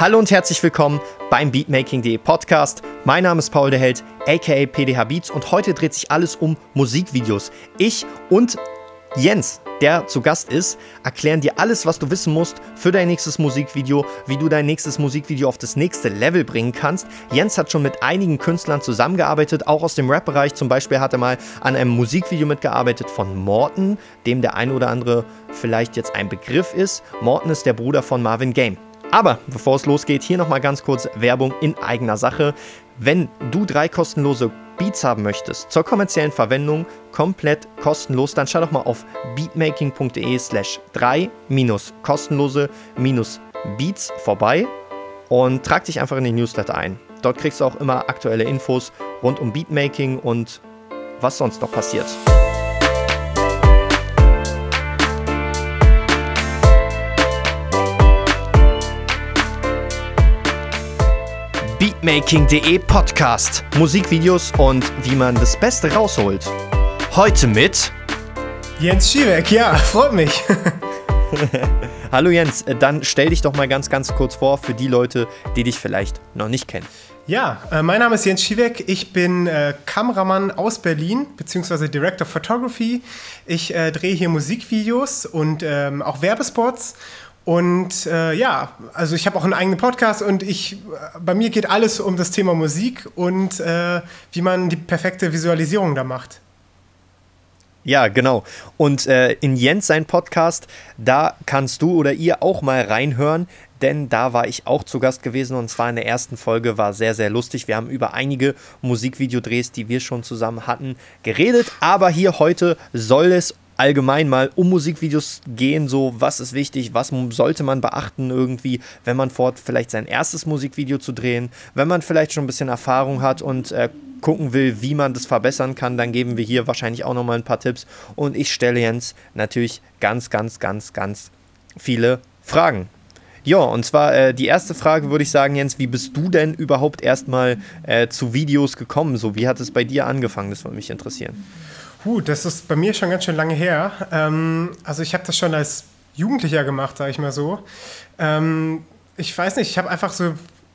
Hallo und herzlich willkommen beim Beatmaking.de Podcast. Mein Name ist Paul der Held, aka PDH Beats, und heute dreht sich alles um Musikvideos. Ich und Jens, der zu Gast ist, erklären dir alles, was du wissen musst für dein nächstes Musikvideo, wie du dein nächstes Musikvideo auf das nächste Level bringen kannst. Jens hat schon mit einigen Künstlern zusammengearbeitet, auch aus dem Rap-Bereich. Zum Beispiel hat er mal an einem Musikvideo mitgearbeitet von Morten, dem der ein oder andere vielleicht jetzt ein Begriff ist. Morten ist der Bruder von Marvin Game. Aber bevor es losgeht, hier nochmal ganz kurz Werbung in eigener Sache. Wenn du drei kostenlose Beats haben möchtest zur kommerziellen Verwendung, komplett kostenlos, dann schau doch mal auf beatmaking.de slash 3 minus kostenlose minus Beats vorbei und trag dich einfach in den Newsletter ein. Dort kriegst du auch immer aktuelle Infos rund um Beatmaking und was sonst noch passiert. Beatmaking.de Podcast. Musikvideos und wie man das Beste rausholt. Heute mit Jens Schiebeck, ja, freut mich. Hallo Jens, dann stell dich doch mal ganz, ganz kurz vor für die Leute, die dich vielleicht noch nicht kennen. Ja, äh, mein Name ist Jens Schiebeck. Ich bin äh, Kameramann aus Berlin, beziehungsweise Director of Photography. Ich äh, drehe hier Musikvideos und ähm, auch Werbespots und äh, ja, also ich habe auch einen eigenen Podcast und ich, bei mir geht alles um das Thema Musik und äh, wie man die perfekte Visualisierung da macht. Ja, genau. Und äh, in Jens sein Podcast, da kannst du oder ihr auch mal reinhören, denn da war ich auch zu Gast gewesen und zwar in der ersten Folge war sehr, sehr lustig. Wir haben über einige Musikvideodrehs, die wir schon zusammen hatten, geredet, aber hier heute soll es allgemein mal um Musikvideos gehen, so was ist wichtig, was sollte man beachten irgendwie, wenn man fort vielleicht sein erstes Musikvideo zu drehen, wenn man vielleicht schon ein bisschen Erfahrung hat und äh, gucken will, wie man das verbessern kann, dann geben wir hier wahrscheinlich auch nochmal ein paar Tipps und ich stelle Jens natürlich ganz, ganz, ganz, ganz viele Fragen. Ja, und zwar äh, die erste Frage würde ich sagen, Jens, wie bist du denn überhaupt erstmal äh, zu Videos gekommen? So, wie hat es bei dir angefangen? Das würde mich interessieren. Puh, das ist bei mir schon ganz schön lange her. Ähm, also ich habe das schon als Jugendlicher gemacht, sage ich mal so. Ähm, ich weiß nicht, ich habe einfach so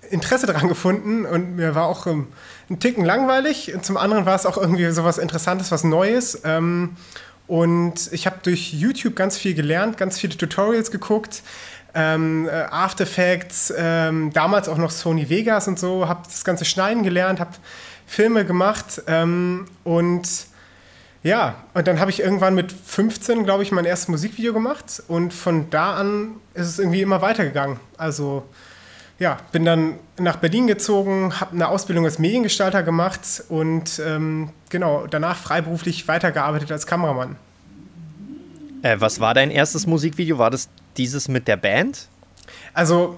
Interesse daran gefunden und mir war auch ähm, ein Ticken langweilig. Und zum anderen war es auch irgendwie so was Interessantes, was Neues. Ähm, und ich habe durch YouTube ganz viel gelernt, ganz viele Tutorials geguckt. Ähm, äh, After Effects, ähm, damals auch noch Sony Vegas und so, habe das ganze Schneiden gelernt, habe Filme gemacht ähm, und ja, und dann habe ich irgendwann mit 15, glaube ich, mein erstes Musikvideo gemacht und von da an ist es irgendwie immer weitergegangen. Also ja, bin dann nach Berlin gezogen, habe eine Ausbildung als Mediengestalter gemacht und ähm, genau, danach freiberuflich weitergearbeitet als Kameramann. Äh, was war dein erstes Musikvideo? War das dieses mit der Band? Also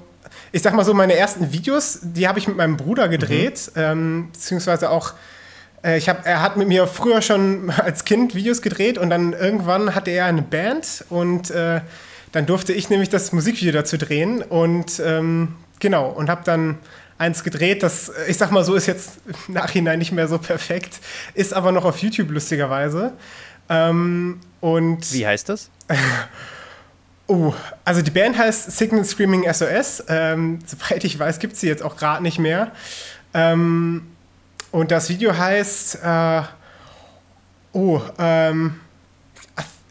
ich sag mal so, meine ersten Videos, die habe ich mit meinem Bruder gedreht, mhm. ähm, beziehungsweise auch ich hab, er hat mit mir früher schon als Kind Videos gedreht und dann irgendwann hatte er eine Band und äh, dann durfte ich nämlich das Musikvideo dazu drehen und ähm, genau und habe dann eins gedreht, das ich sag mal so ist jetzt im Nachhinein nicht mehr so perfekt, ist aber noch auf YouTube lustigerweise. Ähm, und wie heißt das? Oh, also die Band heißt Signal Screaming SOS. Ähm, soweit ich weiß, gibt es sie jetzt auch gerade nicht mehr. Ähm, und das Video heißt, äh, oh, ähm,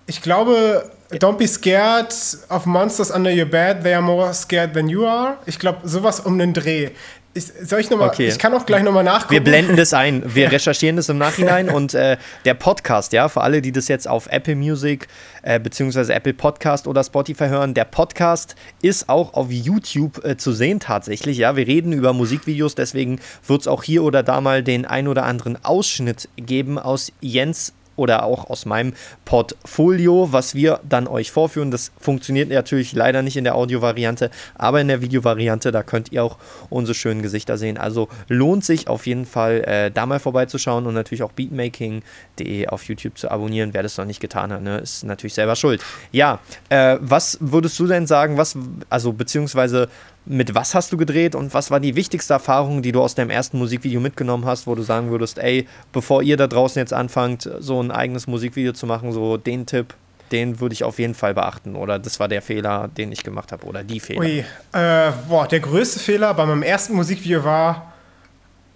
ich glaube, Don't be scared of monsters under your bed, they are more scared than you are. Ich glaube, sowas um den Dreh. Ich, soll ich nochmal, okay. ich kann auch gleich nochmal nachgucken. Wir blenden das ein. Wir recherchieren das im Nachhinein und äh, der Podcast, ja, für alle, die das jetzt auf Apple Music äh, beziehungsweise Apple Podcast oder Spotify hören, der Podcast ist auch auf YouTube äh, zu sehen tatsächlich, ja. Wir reden über Musikvideos, deswegen wird es auch hier oder da mal den ein oder anderen Ausschnitt geben aus Jens oder auch aus meinem Portfolio, was wir dann euch vorführen. Das funktioniert natürlich leider nicht in der Audio-Variante, aber in der Video-Variante, da könnt ihr auch unsere schönen Gesichter sehen. Also lohnt sich auf jeden Fall, äh, da mal vorbeizuschauen und natürlich auch beatmaking.de auf YouTube zu abonnieren. Wer das noch nicht getan hat, ne, ist natürlich selber schuld. Ja, äh, was würdest du denn sagen, was, also beziehungsweise mit was hast du gedreht und was war die wichtigste Erfahrung, die du aus deinem ersten Musikvideo mitgenommen hast, wo du sagen würdest, ey, bevor ihr da draußen jetzt anfangt, so ein eigenes Musikvideo zu machen, so den Tipp, den würde ich auf jeden Fall beachten. Oder das war der Fehler, den ich gemacht habe. Oder die Fehler. Ui, äh, boah, der größte Fehler bei meinem ersten Musikvideo war,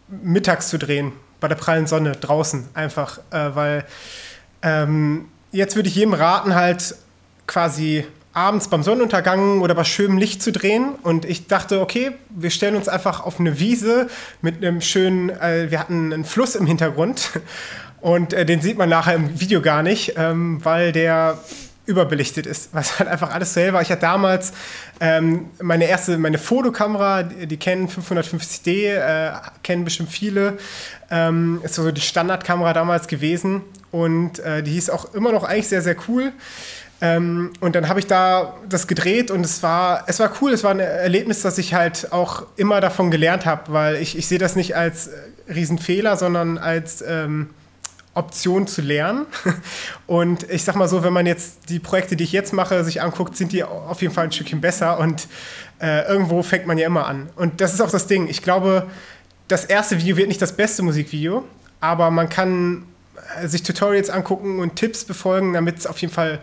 mittags zu drehen. Bei der prallen Sonne draußen einfach. Äh, weil ähm, jetzt würde ich jedem raten, halt quasi abends beim Sonnenuntergang oder bei schönem Licht zu drehen. Und ich dachte, okay, wir stellen uns einfach auf eine Wiese mit einem schönen, äh, wir hatten einen Fluss im Hintergrund. Und äh, den sieht man nachher im Video gar nicht, ähm, weil der überbelichtet ist, was halt einfach alles selber. Ich hatte damals ähm, meine erste, meine Fotokamera, die kennen 550D, äh, kennen bestimmt viele. Ähm, ist so die Standardkamera damals gewesen und äh, die hieß auch immer noch eigentlich sehr, sehr cool. Ähm, und dann habe ich da das gedreht und es war, es war cool, es war ein Erlebnis, dass ich halt auch immer davon gelernt habe, weil ich, ich sehe das nicht als äh, Riesenfehler, sondern als ähm, Option zu lernen. Und ich sag mal so, wenn man jetzt die Projekte, die ich jetzt mache, sich anguckt, sind die auf jeden Fall ein Stückchen besser und äh, irgendwo fängt man ja immer an. Und das ist auch das Ding. Ich glaube, das erste Video wird nicht das beste Musikvideo, aber man kann äh, sich Tutorials angucken und Tipps befolgen, damit es auf jeden Fall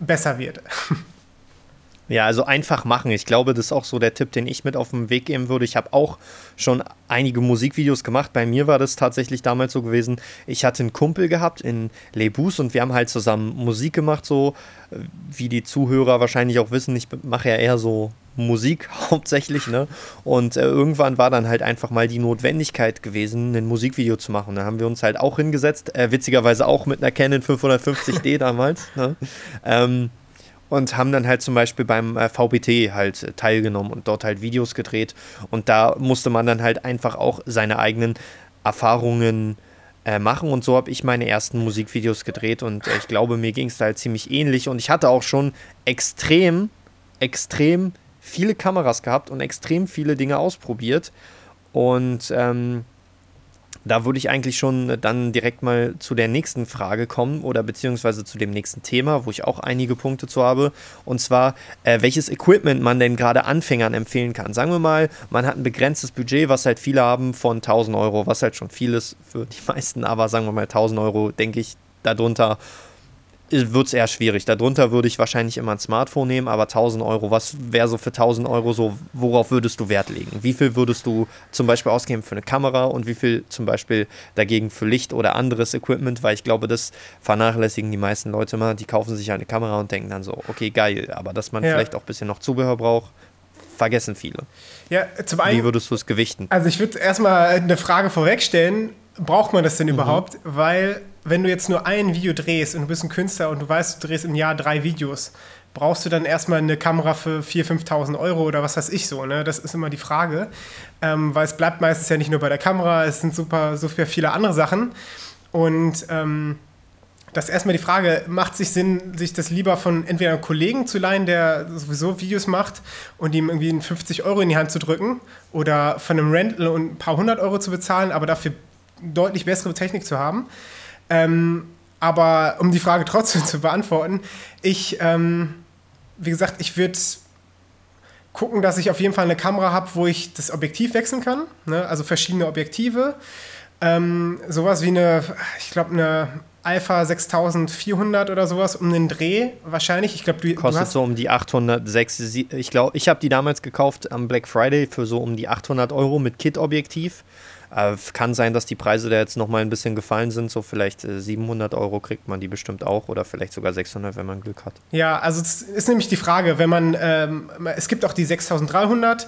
besser wird. Ja, also einfach machen. Ich glaube, das ist auch so der Tipp, den ich mit auf den Weg geben würde. Ich habe auch schon einige Musikvideos gemacht. Bei mir war das tatsächlich damals so gewesen. Ich hatte einen Kumpel gehabt in Lebus und wir haben halt zusammen Musik gemacht, so wie die Zuhörer wahrscheinlich auch wissen. Ich mache ja eher so Musik hauptsächlich, ne? Und äh, irgendwann war dann halt einfach mal die Notwendigkeit gewesen, ein Musikvideo zu machen. Da haben wir uns halt auch hingesetzt, äh, witzigerweise auch mit einer Canon 550D damals, ne? Ähm, und haben dann halt zum Beispiel beim äh, VBT halt teilgenommen und dort halt Videos gedreht. Und da musste man dann halt einfach auch seine eigenen Erfahrungen äh, machen. Und so habe ich meine ersten Musikvideos gedreht und äh, ich glaube, mir ging es da halt ziemlich ähnlich. Und ich hatte auch schon extrem, extrem viele Kameras gehabt und extrem viele Dinge ausprobiert. Und ähm, da würde ich eigentlich schon dann direkt mal zu der nächsten Frage kommen oder beziehungsweise zu dem nächsten Thema, wo ich auch einige Punkte zu habe. Und zwar, äh, welches Equipment man denn gerade Anfängern empfehlen kann. Sagen wir mal, man hat ein begrenztes Budget, was halt viele haben von 1000 Euro, was halt schon viel ist für die meisten, aber sagen wir mal 1000 Euro, denke ich, darunter wird es eher schwierig. Darunter würde ich wahrscheinlich immer ein Smartphone nehmen, aber 1000 Euro, was wäre so für 1000 Euro so, worauf würdest du Wert legen? Wie viel würdest du zum Beispiel ausgeben für eine Kamera und wie viel zum Beispiel dagegen für Licht oder anderes Equipment? Weil ich glaube, das vernachlässigen die meisten Leute immer. Die kaufen sich eine Kamera und denken dann so, okay, geil, aber dass man ja. vielleicht auch ein bisschen noch Zubehör braucht, vergessen viele. Ja, zum einen. Wie würdest du es gewichten? Also, ich würde erstmal eine Frage vorwegstellen. Braucht man das denn mhm. überhaupt? Weil wenn du jetzt nur ein Video drehst und du bist ein Künstler und du weißt, du drehst im Jahr drei Videos, brauchst du dann erstmal eine Kamera für 4.000, 5.000 Euro oder was weiß ich so? Ne? Das ist immer die Frage. Ähm, weil es bleibt meistens ja nicht nur bei der Kamera, es sind super, super viele andere Sachen. Und ähm, das ist erstmal die Frage, macht sich Sinn, sich das lieber von entweder einem Kollegen zu leihen, der sowieso Videos macht und ihm irgendwie 50 Euro in die Hand zu drücken oder von einem Rental und ein paar hundert Euro zu bezahlen, aber dafür deutlich bessere Technik zu haben. Ähm, aber um die Frage trotzdem zu beantworten, ich, ähm, wie gesagt, ich würde gucken, dass ich auf jeden Fall eine Kamera habe, wo ich das Objektiv wechseln kann. Ne? Also verschiedene Objektive. Ähm, sowas wie eine, ich glaube, eine Alpha 6400 oder sowas um den Dreh wahrscheinlich. Ich glaube, du kostet du so um die 806. Ich glaube, ich habe die damals gekauft am Black Friday für so um die 800 Euro mit Kit-Objektiv. Äh, kann sein, dass die Preise da jetzt nochmal ein bisschen gefallen sind. So vielleicht äh, 700 Euro kriegt man die bestimmt auch oder vielleicht sogar 600, wenn man Glück hat. Ja, also es ist nämlich die Frage, wenn man, ähm, es gibt auch die 6300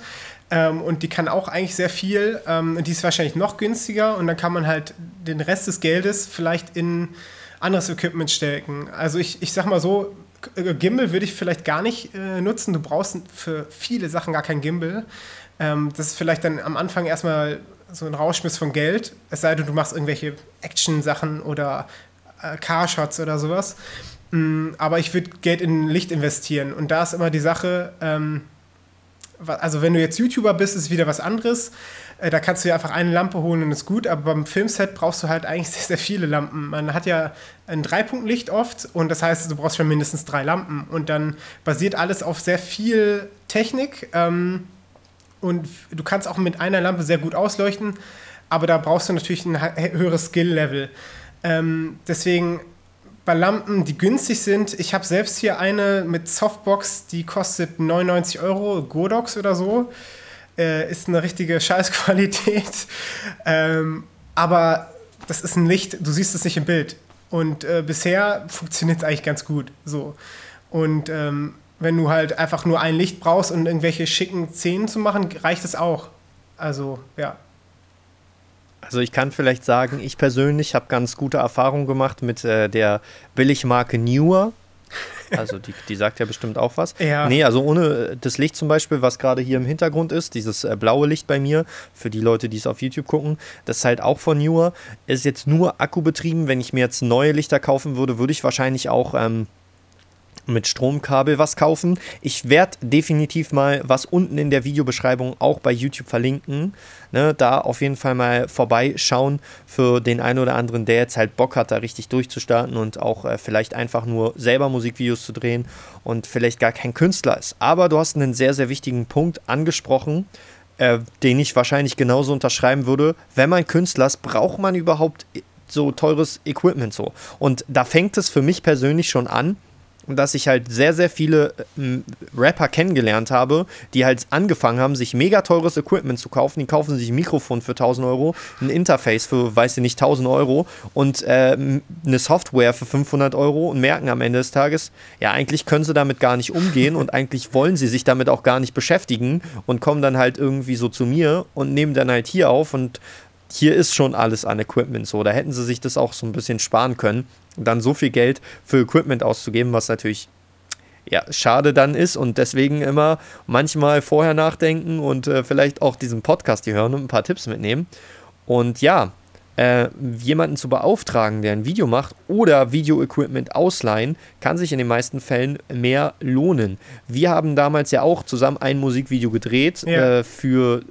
ähm, und die kann auch eigentlich sehr viel. Ähm, die ist wahrscheinlich noch günstiger und dann kann man halt den Rest des Geldes vielleicht in anderes Equipment stecken. Also ich, ich sag mal so, Gimbal würde ich vielleicht gar nicht äh, nutzen. Du brauchst für viele Sachen gar kein Gimbal. Ähm, das ist vielleicht dann am Anfang erstmal so ein Rauschmiss von Geld, es sei denn, du machst irgendwelche Action-Sachen oder äh, Carshots oder sowas. Mm, aber ich würde Geld in Licht investieren. Und da ist immer die Sache, ähm, also wenn du jetzt YouTuber bist, ist wieder was anderes. Äh, da kannst du ja einfach eine Lampe holen und ist gut, aber beim Filmset brauchst du halt eigentlich sehr, sehr viele Lampen. Man hat ja ein Dreipunktlicht oft und das heißt, du brauchst schon mindestens drei Lampen. Und dann basiert alles auf sehr viel Technik. Ähm, und du kannst auch mit einer Lampe sehr gut ausleuchten, aber da brauchst du natürlich ein höheres Skill-Level. Ähm, deswegen bei Lampen, die günstig sind. Ich habe selbst hier eine mit Softbox, die kostet 99 Euro, Godox oder so. Äh, ist eine richtige Scheißqualität. ähm, aber das ist ein Licht, du siehst es nicht im Bild. Und äh, bisher funktioniert es eigentlich ganz gut. So. Und ähm, wenn du halt einfach nur ein Licht brauchst und um irgendwelche schicken Szenen zu machen, reicht es auch. Also, ja. Also ich kann vielleicht sagen, ich persönlich habe ganz gute Erfahrungen gemacht mit äh, der Billigmarke Newer. Also die, die sagt ja bestimmt auch was. Ja. Nee, also ohne äh, das Licht zum Beispiel, was gerade hier im Hintergrund ist, dieses äh, blaue Licht bei mir, für die Leute, die es auf YouTube gucken, das ist halt auch von Newer. Ist jetzt nur akkubetrieben. Wenn ich mir jetzt neue Lichter kaufen würde, würde ich wahrscheinlich auch ähm, mit Stromkabel was kaufen. Ich werde definitiv mal was unten in der Videobeschreibung auch bei YouTube verlinken. Ne, da auf jeden Fall mal vorbeischauen für den einen oder anderen, der jetzt halt Bock hat, da richtig durchzustarten und auch äh, vielleicht einfach nur selber Musikvideos zu drehen und vielleicht gar kein Künstler ist. Aber du hast einen sehr, sehr wichtigen Punkt angesprochen. Äh, den ich wahrscheinlich genauso unterschreiben würde. Wenn man Künstler ist, braucht man überhaupt so teures Equipment so. Und da fängt es für mich persönlich schon an, dass ich halt sehr, sehr viele äh, Rapper kennengelernt habe, die halt angefangen haben, sich mega teures Equipment zu kaufen. Die kaufen sich ein Mikrofon für 1000 Euro, ein Interface für, weiß ich nicht, 1000 Euro und äh, eine Software für 500 Euro und merken am Ende des Tages, ja, eigentlich können sie damit gar nicht umgehen und eigentlich wollen sie sich damit auch gar nicht beschäftigen und kommen dann halt irgendwie so zu mir und nehmen dann halt hier auf und hier ist schon alles an Equipment so. Da hätten sie sich das auch so ein bisschen sparen können dann so viel Geld für Equipment auszugeben, was natürlich ja, schade dann ist und deswegen immer manchmal vorher nachdenken und äh, vielleicht auch diesen Podcast hier hören und ein paar Tipps mitnehmen. Und ja, äh, jemanden zu beauftragen, der ein Video macht oder Video-Equipment ausleihen, kann sich in den meisten Fällen mehr lohnen. Wir haben damals ja auch zusammen ein Musikvideo gedreht ja. äh, für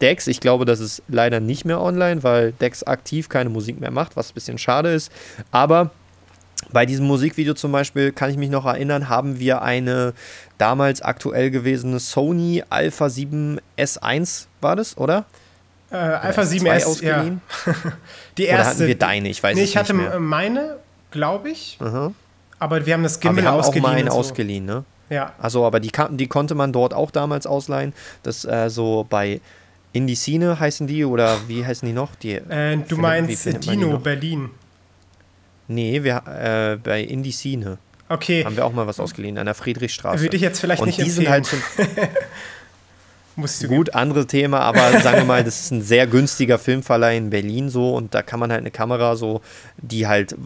Dex. Ich glaube, das ist leider nicht mehr online, weil Dex aktiv keine Musik mehr macht, was ein bisschen schade ist. Aber bei diesem Musikvideo zum Beispiel kann ich mich noch erinnern, haben wir eine damals aktuell gewesene Sony Alpha 7 S1, war das, oder? Äh, Alpha 7S ausgeliehen. Ja. Die erste. Oder hatten wir deine? Ich weiß nee, ich hatte mehr. meine, glaube ich. Uh Aber wir haben das Gimbal aber wir haben ausgeliehen. auch meine so. ausgeliehen, ne? Ja. Also, aber die, die konnte man dort auch damals ausleihen. Das äh, so bei Indicine heißen die oder wie heißen die noch? Die, äh, du meinst Dino Berlin. Nee, wir, äh, bei Indicine. Okay. Haben wir auch mal was ausgeliehen, an der Friedrichstraße. Würde ich jetzt vielleicht Und nicht die sind halt zum Gut, anderes Thema, aber sagen wir mal, das ist ein sehr günstiger Filmverleih in Berlin so und da kann man halt eine Kamera so, die halt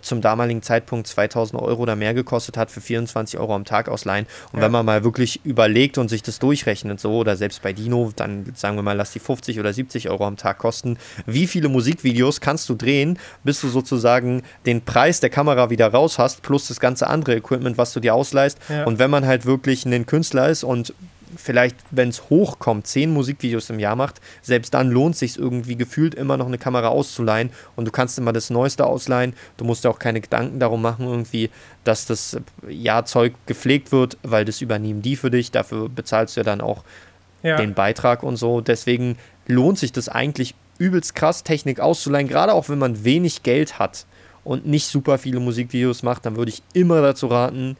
zum damaligen Zeitpunkt 2000 Euro oder mehr gekostet hat, für 24 Euro am Tag ausleihen. Und ja. wenn man mal wirklich überlegt und sich das durchrechnet, so oder selbst bei Dino, dann sagen wir mal, lass die 50 oder 70 Euro am Tag kosten. Wie viele Musikvideos kannst du drehen, bis du sozusagen den Preis der Kamera wieder raus hast, plus das ganze andere Equipment, was du dir ausleihst? Ja. Und wenn man halt wirklich ein Künstler ist und vielleicht, wenn es hochkommt, zehn Musikvideos im Jahr macht, selbst dann lohnt es sich irgendwie gefühlt immer noch eine Kamera auszuleihen und du kannst immer das Neueste ausleihen. Du musst dir auch keine Gedanken darum machen, irgendwie, dass das ja, Zeug gepflegt wird, weil das übernehmen die für dich. Dafür bezahlst du ja dann auch ja. den Beitrag und so. Deswegen lohnt sich das eigentlich übelst krass, Technik auszuleihen, gerade auch wenn man wenig Geld hat und nicht super viele Musikvideos macht, dann würde ich immer dazu raten,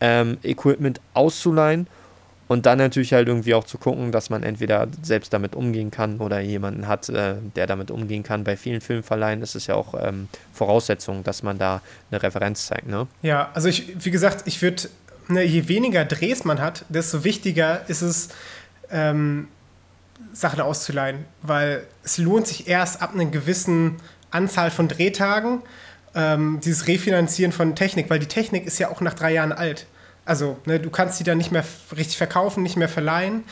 ähm, Equipment auszuleihen und dann natürlich halt irgendwie auch zu gucken, dass man entweder selbst damit umgehen kann oder jemanden hat, äh, der damit umgehen kann. Bei vielen Filmverleihen ist es ja auch ähm, Voraussetzung, dass man da eine Referenz zeigt. Ne? Ja, also ich, wie gesagt, ich würde, ne, je weniger Drehs man hat, desto wichtiger ist es, ähm, Sachen auszuleihen, weil es lohnt sich erst ab einer gewissen Anzahl von Drehtagen, ähm, dieses Refinanzieren von Technik, weil die Technik ist ja auch nach drei Jahren alt. Also, ne, du kannst die dann nicht mehr richtig verkaufen, nicht mehr verleihen,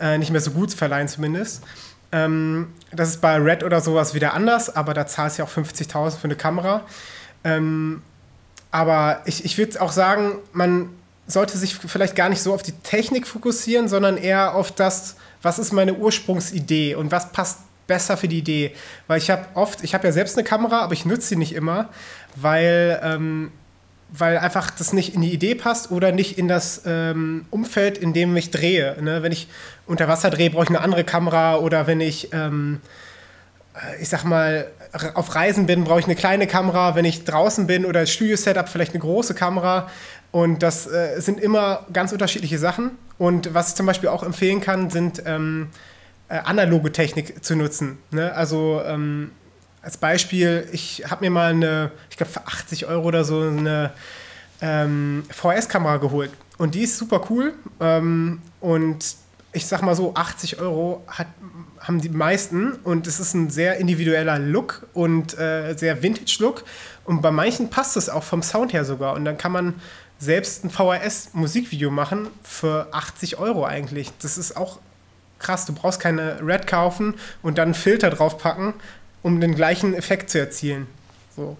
äh, nicht mehr so gut verleihen zumindest. Ähm, das ist bei Red oder sowas wieder anders, aber da zahlst du ja auch 50.000 für eine Kamera. Ähm, aber ich, ich würde auch sagen, man sollte sich vielleicht gar nicht so auf die Technik fokussieren, sondern eher auf das, was ist meine Ursprungsidee und was passt besser für die Idee. Weil ich habe oft, ich habe ja selbst eine Kamera, aber ich nutze sie nicht immer, weil ähm, weil einfach das nicht in die Idee passt oder nicht in das ähm, Umfeld, in dem ich drehe. Ne? Wenn ich unter Wasser drehe, brauche ich eine andere Kamera oder wenn ich ähm, ich sag mal, auf Reisen bin, brauche ich eine kleine Kamera. Wenn ich draußen bin oder Studio-Setup, vielleicht eine große Kamera. Und das äh, sind immer ganz unterschiedliche Sachen. Und was ich zum Beispiel auch empfehlen kann, sind ähm, äh, analoge Technik zu nutzen. Ne? Also ähm, als Beispiel, ich habe mir mal eine, ich glaube für 80 Euro oder so eine ähm, VS-Kamera geholt. Und die ist super cool. Ähm, und ich sag mal so, 80 Euro hat, haben die meisten und es ist ein sehr individueller Look und äh, sehr Vintage-Look. Und bei manchen passt es auch vom Sound her sogar. Und dann kann man selbst ein VHS-Musikvideo machen für 80 Euro eigentlich. Das ist auch krass. Du brauchst keine Red kaufen und dann einen Filter draufpacken, um den gleichen Effekt zu erzielen. So.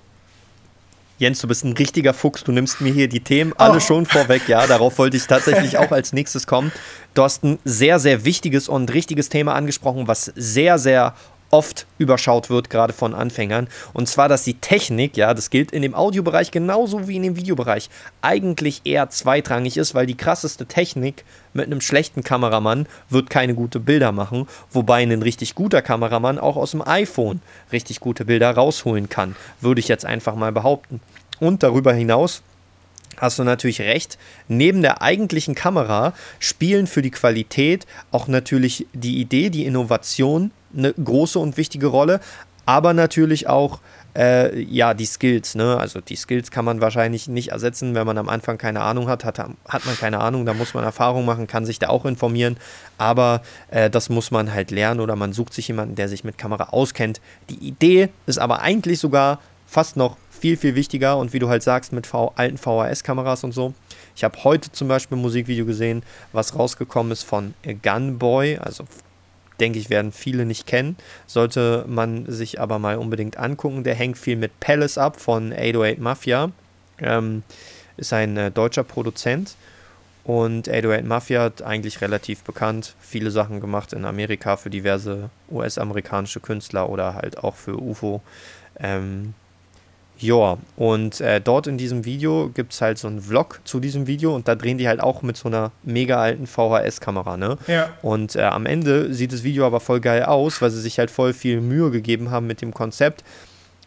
Jens, du bist ein richtiger Fuchs. Du nimmst mir hier die Themen alle oh. schon vorweg. Ja, darauf wollte ich tatsächlich auch als nächstes kommen. Du hast ein sehr, sehr wichtiges und richtiges Thema angesprochen, was sehr, sehr oft überschaut wird, gerade von Anfängern. Und zwar, dass die Technik, ja, das gilt in dem Audiobereich genauso wie in dem Videobereich, eigentlich eher zweitrangig ist, weil die krasseste Technik mit einem schlechten Kameramann wird keine gute Bilder machen, wobei ein richtig guter Kameramann auch aus dem iPhone richtig gute Bilder rausholen kann, würde ich jetzt einfach mal behaupten. Und darüber hinaus hast du natürlich recht. Neben der eigentlichen Kamera spielen für die Qualität auch natürlich die Idee, die Innovation eine große und wichtige Rolle, aber natürlich auch äh, ja, die Skills, ne? Also die Skills kann man wahrscheinlich nicht ersetzen, wenn man am Anfang keine Ahnung hat, hat, hat man keine Ahnung, da muss man Erfahrung machen, kann sich da auch informieren, aber äh, das muss man halt lernen oder man sucht sich jemanden, der sich mit Kamera auskennt. Die Idee ist aber eigentlich sogar fast noch viel, viel wichtiger und wie du halt sagst, mit v alten VHS-Kameras und so. Ich habe heute zum Beispiel ein Musikvideo gesehen, was rausgekommen ist von Gunboy, also denke ich, werden viele nicht kennen. Sollte man sich aber mal unbedingt angucken. Der hängt viel mit Palace ab von 808 Mafia. Ähm, ist ein äh, deutscher Produzent. Und 808 Mafia hat eigentlich relativ bekannt viele Sachen gemacht in Amerika für diverse US-amerikanische Künstler oder halt auch für UFO. Ähm, ja, und äh, dort in diesem Video gibt es halt so einen Vlog zu diesem Video und da drehen die halt auch mit so einer mega alten VHS-Kamera, ne? Ja. Und äh, am Ende sieht das Video aber voll geil aus, weil sie sich halt voll viel Mühe gegeben haben mit dem Konzept.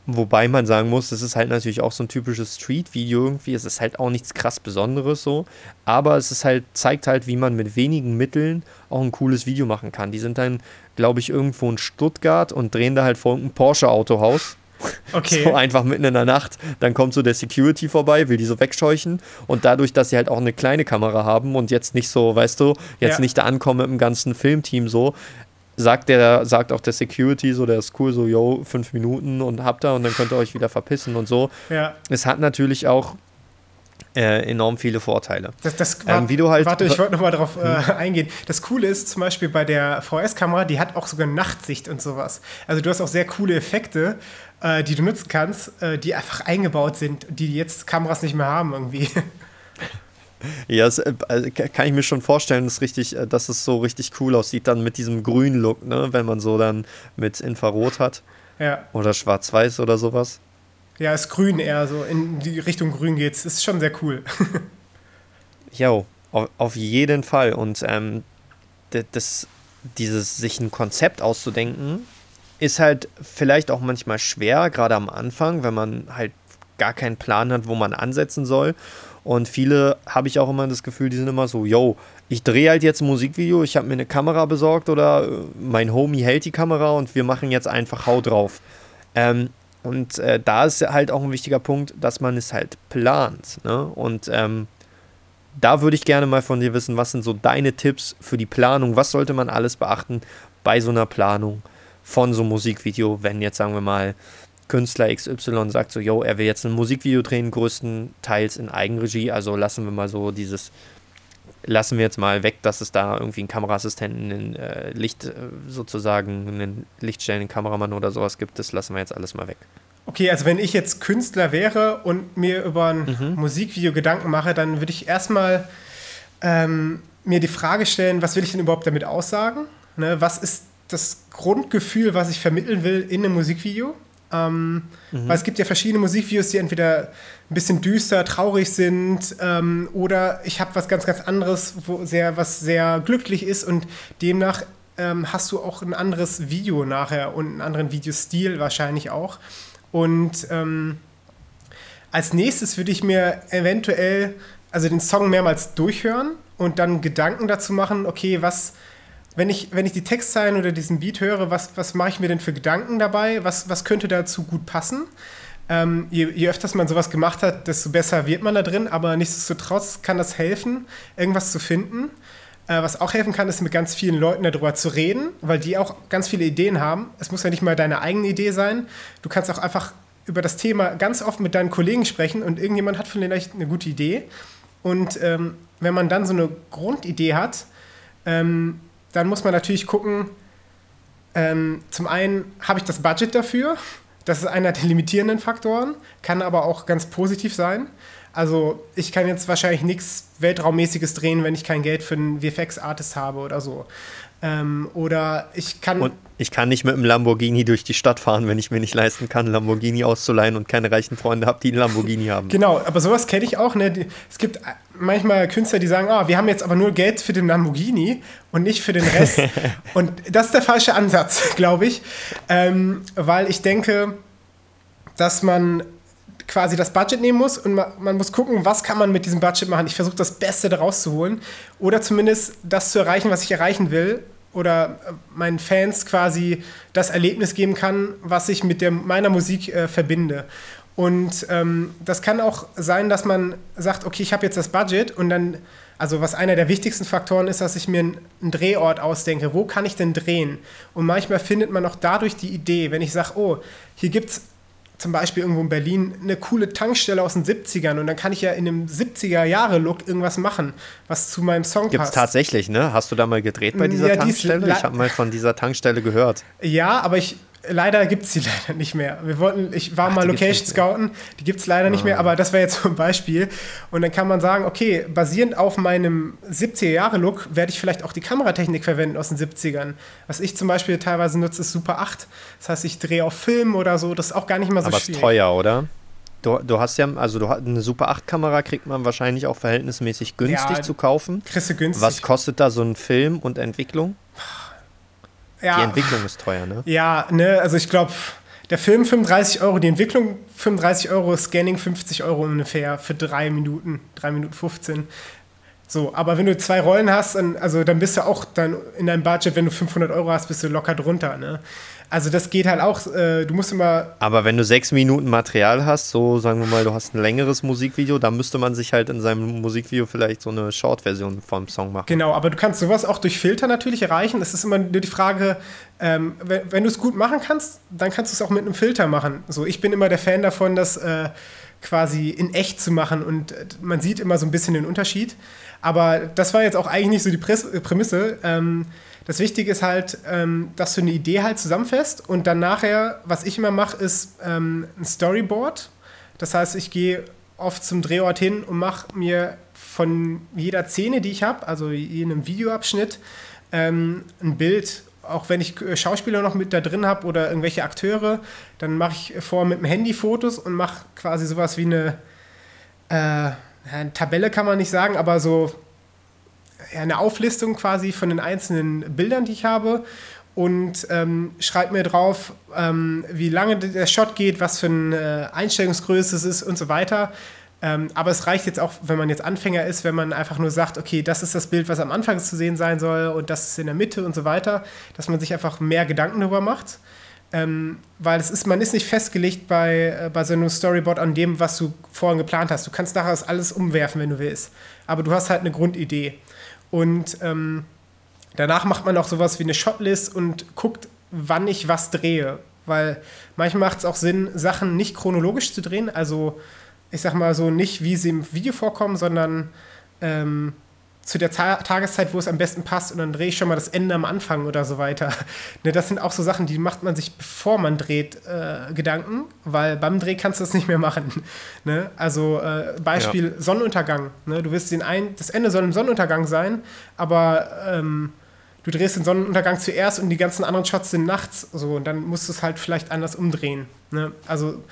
Wobei man sagen muss, das ist halt natürlich auch so ein typisches Street-Video irgendwie. Es ist halt auch nichts krass Besonderes so. Aber es ist halt, zeigt halt, wie man mit wenigen Mitteln auch ein cooles Video machen kann. Die sind dann, glaube ich, irgendwo in Stuttgart und drehen da halt vor irgendeinem Porsche-Autohaus Okay. So einfach mitten in der Nacht. Dann kommt so der Security vorbei, will die so wegscheuchen. Und dadurch, dass sie halt auch eine kleine Kamera haben und jetzt nicht so, weißt du, jetzt ja. nicht da ankommen mit dem ganzen Filmteam so, sagt der, sagt auch der Security so, der ist cool, so, yo, fünf Minuten und habt da und dann könnt ihr euch wieder verpissen und so. Ja. Es hat natürlich auch äh, enorm viele Vorteile. Das, das ähm, du halt, warte, ich wollte nochmal darauf äh, hm. eingehen. Das Coole ist zum Beispiel bei der VS-Kamera, die hat auch sogar Nachtsicht und sowas. Also du hast auch sehr coole Effekte, äh, die du nutzen kannst, äh, die einfach eingebaut sind, die jetzt Kameras nicht mehr haben irgendwie. Ja, das, äh, also, kann ich mir schon vorstellen, dass, richtig, dass es so richtig cool aussieht, dann mit diesem grünen Look, ne? wenn man so dann mit Infrarot hat. Ja. Oder schwarz-weiß oder sowas. Ja, ist grün eher so, in die Richtung grün geht's. Ist schon sehr cool. Jo, auf, jeden Fall. Und ähm, das, dieses, sich ein Konzept auszudenken, ist halt vielleicht auch manchmal schwer, gerade am Anfang, wenn man halt gar keinen Plan hat, wo man ansetzen soll. Und viele habe ich auch immer das Gefühl, die sind immer so, yo, ich drehe halt jetzt ein Musikvideo, ich habe mir eine Kamera besorgt oder äh, mein Homie hält die Kamera und wir machen jetzt einfach Hau drauf. Ähm, und äh, da ist halt auch ein wichtiger Punkt, dass man es halt plant. Ne? Und ähm, da würde ich gerne mal von dir wissen, was sind so deine Tipps für die Planung? Was sollte man alles beachten bei so einer Planung von so einem Musikvideo, wenn jetzt sagen wir mal Künstler XY sagt so, yo, er will jetzt ein Musikvideo drehen, größtenteils in Eigenregie, also lassen wir mal so dieses lassen wir jetzt mal weg, dass es da irgendwie einen Kameraassistenten, einen äh, Licht äh, sozusagen, einen lichtstellenden Kameramann oder sowas gibt. Das lassen wir jetzt alles mal weg. Okay, also wenn ich jetzt Künstler wäre und mir über ein mhm. Musikvideo Gedanken mache, dann würde ich erstmal ähm, mir die Frage stellen, was will ich denn überhaupt damit aussagen? Ne, was ist das Grundgefühl, was ich vermitteln will in einem Musikvideo? Ähm, mhm. Weil es gibt ja verschiedene Musikvideos, die entweder ein bisschen düster, traurig sind ähm, oder ich habe was ganz, ganz anderes, wo sehr, was sehr glücklich ist und demnach ähm, hast du auch ein anderes Video nachher und einen anderen Videostil wahrscheinlich auch. Und ähm, als nächstes würde ich mir eventuell also den Song mehrmals durchhören und dann Gedanken dazu machen, okay, was, wenn ich, wenn ich die Textzeilen oder diesen Beat höre, was, was mache ich mir denn für Gedanken dabei? Was, was könnte dazu gut passen? Ähm, je, je öfters man sowas gemacht hat, desto besser wird man da drin, aber nichtsdestotrotz kann das helfen, irgendwas zu finden. Äh, was auch helfen kann, ist mit ganz vielen Leuten darüber zu reden, weil die auch ganz viele Ideen haben. Es muss ja nicht mal deine eigene Idee sein. Du kannst auch einfach über das Thema ganz oft mit deinen Kollegen sprechen und irgendjemand hat vielleicht eine gute Idee. Und ähm, wenn man dann so eine Grundidee hat, ähm, dann muss man natürlich gucken, ähm, zum einen habe ich das Budget dafür, das ist einer der limitierenden Faktoren, kann aber auch ganz positiv sein. Also ich kann jetzt wahrscheinlich nichts Weltraummäßiges drehen, wenn ich kein Geld für einen VFX-Artist habe oder so. Ähm, oder ich kann. Und ich kann nicht mit einem Lamborghini durch die Stadt fahren, wenn ich mir nicht leisten kann, Lamborghini auszuleihen und keine reichen Freunde habe, die einen Lamborghini haben. Genau, aber sowas kenne ich auch. Ne? Es gibt manchmal Künstler, die sagen, oh, wir haben jetzt aber nur Geld für den Lamborghini und nicht für den Rest. und das ist der falsche Ansatz, glaube ich. Ähm, weil ich denke, dass man quasi das Budget nehmen muss und man, man, muss gucken, was kann man mit diesem Budget machen. Ich versuche das Beste daraus zu holen oder zumindest das zu erreichen, was ich erreichen will oder äh, meinen Fans quasi das Erlebnis geben kann, was ich mit der, meiner Musik äh, verbinde. Und ähm, das kann auch sein, dass man sagt, okay, ich habe jetzt das Budget und dann, also was einer der wichtigsten Faktoren ist, dass ich mir einen, einen Drehort ausdenke. Wo kann ich denn drehen? Und manchmal findet man auch dadurch die Idee, wenn ich sage, oh, hier gibt es zum Beispiel irgendwo in Berlin eine coole Tankstelle aus den 70ern und dann kann ich ja in einem 70er-Jahre-Look irgendwas machen, was zu meinem Song Gibt's passt. Gibt es tatsächlich, ne? Hast du da mal gedreht bei dieser ja, Tankstelle? Ich habe mal von dieser Tankstelle gehört. Ja, aber ich, Leider gibt es die leider nicht mehr. Wir wollten, ich war Ach, mal Location Scouten, die gibt es leider nicht mehr, ah. aber das wäre jetzt so ein Beispiel. Und dann kann man sagen, okay, basierend auf meinem 70er-Jahre-Look werde ich vielleicht auch die Kameratechnik verwenden aus den 70ern. Was ich zum Beispiel teilweise nutze, ist Super 8. Das heißt, ich drehe auf Film oder so, das ist auch gar nicht mal so aber schwierig. Aber ist teuer, oder? Du, du, hast ja, also du hast eine Super 8 Kamera kriegt man wahrscheinlich auch verhältnismäßig günstig ja, zu kaufen. Kriegst du günstig. Was kostet da so ein Film und Entwicklung? Ja, die Entwicklung ist teuer, ne? Ja, ne, also ich glaube, der Film 35 Euro, die Entwicklung 35 Euro, Scanning 50 Euro ungefähr für drei Minuten, drei Minuten 15. So, aber wenn du zwei Rollen hast, dann, also dann bist du auch dann in deinem Budget, wenn du 500 Euro hast, bist du locker drunter, ne? Also das geht halt auch, äh, du musst immer. Aber wenn du sechs Minuten Material hast, so sagen wir mal, du hast ein längeres Musikvideo, dann müsste man sich halt in seinem Musikvideo vielleicht so eine Short-Version vom Song machen. Genau, aber du kannst sowas auch durch Filter natürlich erreichen. Es ist immer nur die Frage, ähm, wenn, wenn du es gut machen kannst, dann kannst du es auch mit einem Filter machen. So, ich bin immer der Fan davon, das äh, quasi in echt zu machen und äh, man sieht immer so ein bisschen den Unterschied. Aber das war jetzt auch eigentlich nicht so die Prämisse. Ähm, das Wichtige ist halt, ähm, dass du eine Idee halt zusammenfasst und dann nachher, was ich immer mache, ist ähm, ein Storyboard. Das heißt, ich gehe oft zum Drehort hin und mache mir von jeder Szene, die ich habe, also jedem Videoabschnitt, ähm, ein Bild. Auch wenn ich äh, Schauspieler noch mit da drin habe oder irgendwelche Akteure, dann mache ich vor mit dem Handy Fotos und mache quasi sowas wie eine, äh, eine Tabelle, kann man nicht sagen, aber so eine Auflistung quasi von den einzelnen Bildern, die ich habe und ähm, schreibe mir drauf, ähm, wie lange der Shot geht, was für eine Einstellungsgröße es ist und so weiter. Ähm, aber es reicht jetzt auch, wenn man jetzt Anfänger ist, wenn man einfach nur sagt, okay, das ist das Bild, was am Anfang zu sehen sein soll und das ist in der Mitte und so weiter, dass man sich einfach mehr Gedanken darüber macht. Ähm, weil es ist, man ist nicht festgelegt bei, äh, bei so einem Storyboard an dem, was du vorhin geplant hast. Du kannst daraus alles umwerfen, wenn du willst. Aber du hast halt eine Grundidee. Und ähm, danach macht man auch sowas wie eine Shotlist und guckt, wann ich was drehe. Weil manchmal macht es auch Sinn, Sachen nicht chronologisch zu drehen. Also ich sag mal so nicht, wie sie im Video vorkommen, sondern ähm, zu der Ta Tageszeit, wo es am besten passt und dann drehe ich schon mal das Ende am Anfang oder so weiter. ne, das sind auch so Sachen, die macht man sich, bevor man dreht, äh, Gedanken, weil beim Dreh kannst du das nicht mehr machen. ne? Also äh, Beispiel ja. Sonnenuntergang. Ne? Du wirst den ein, das Ende soll ein Sonnenuntergang sein, aber ähm, du drehst den Sonnenuntergang zuerst und die ganzen anderen Shots sind nachts so und dann musst du es halt vielleicht anders umdrehen. Ne? Also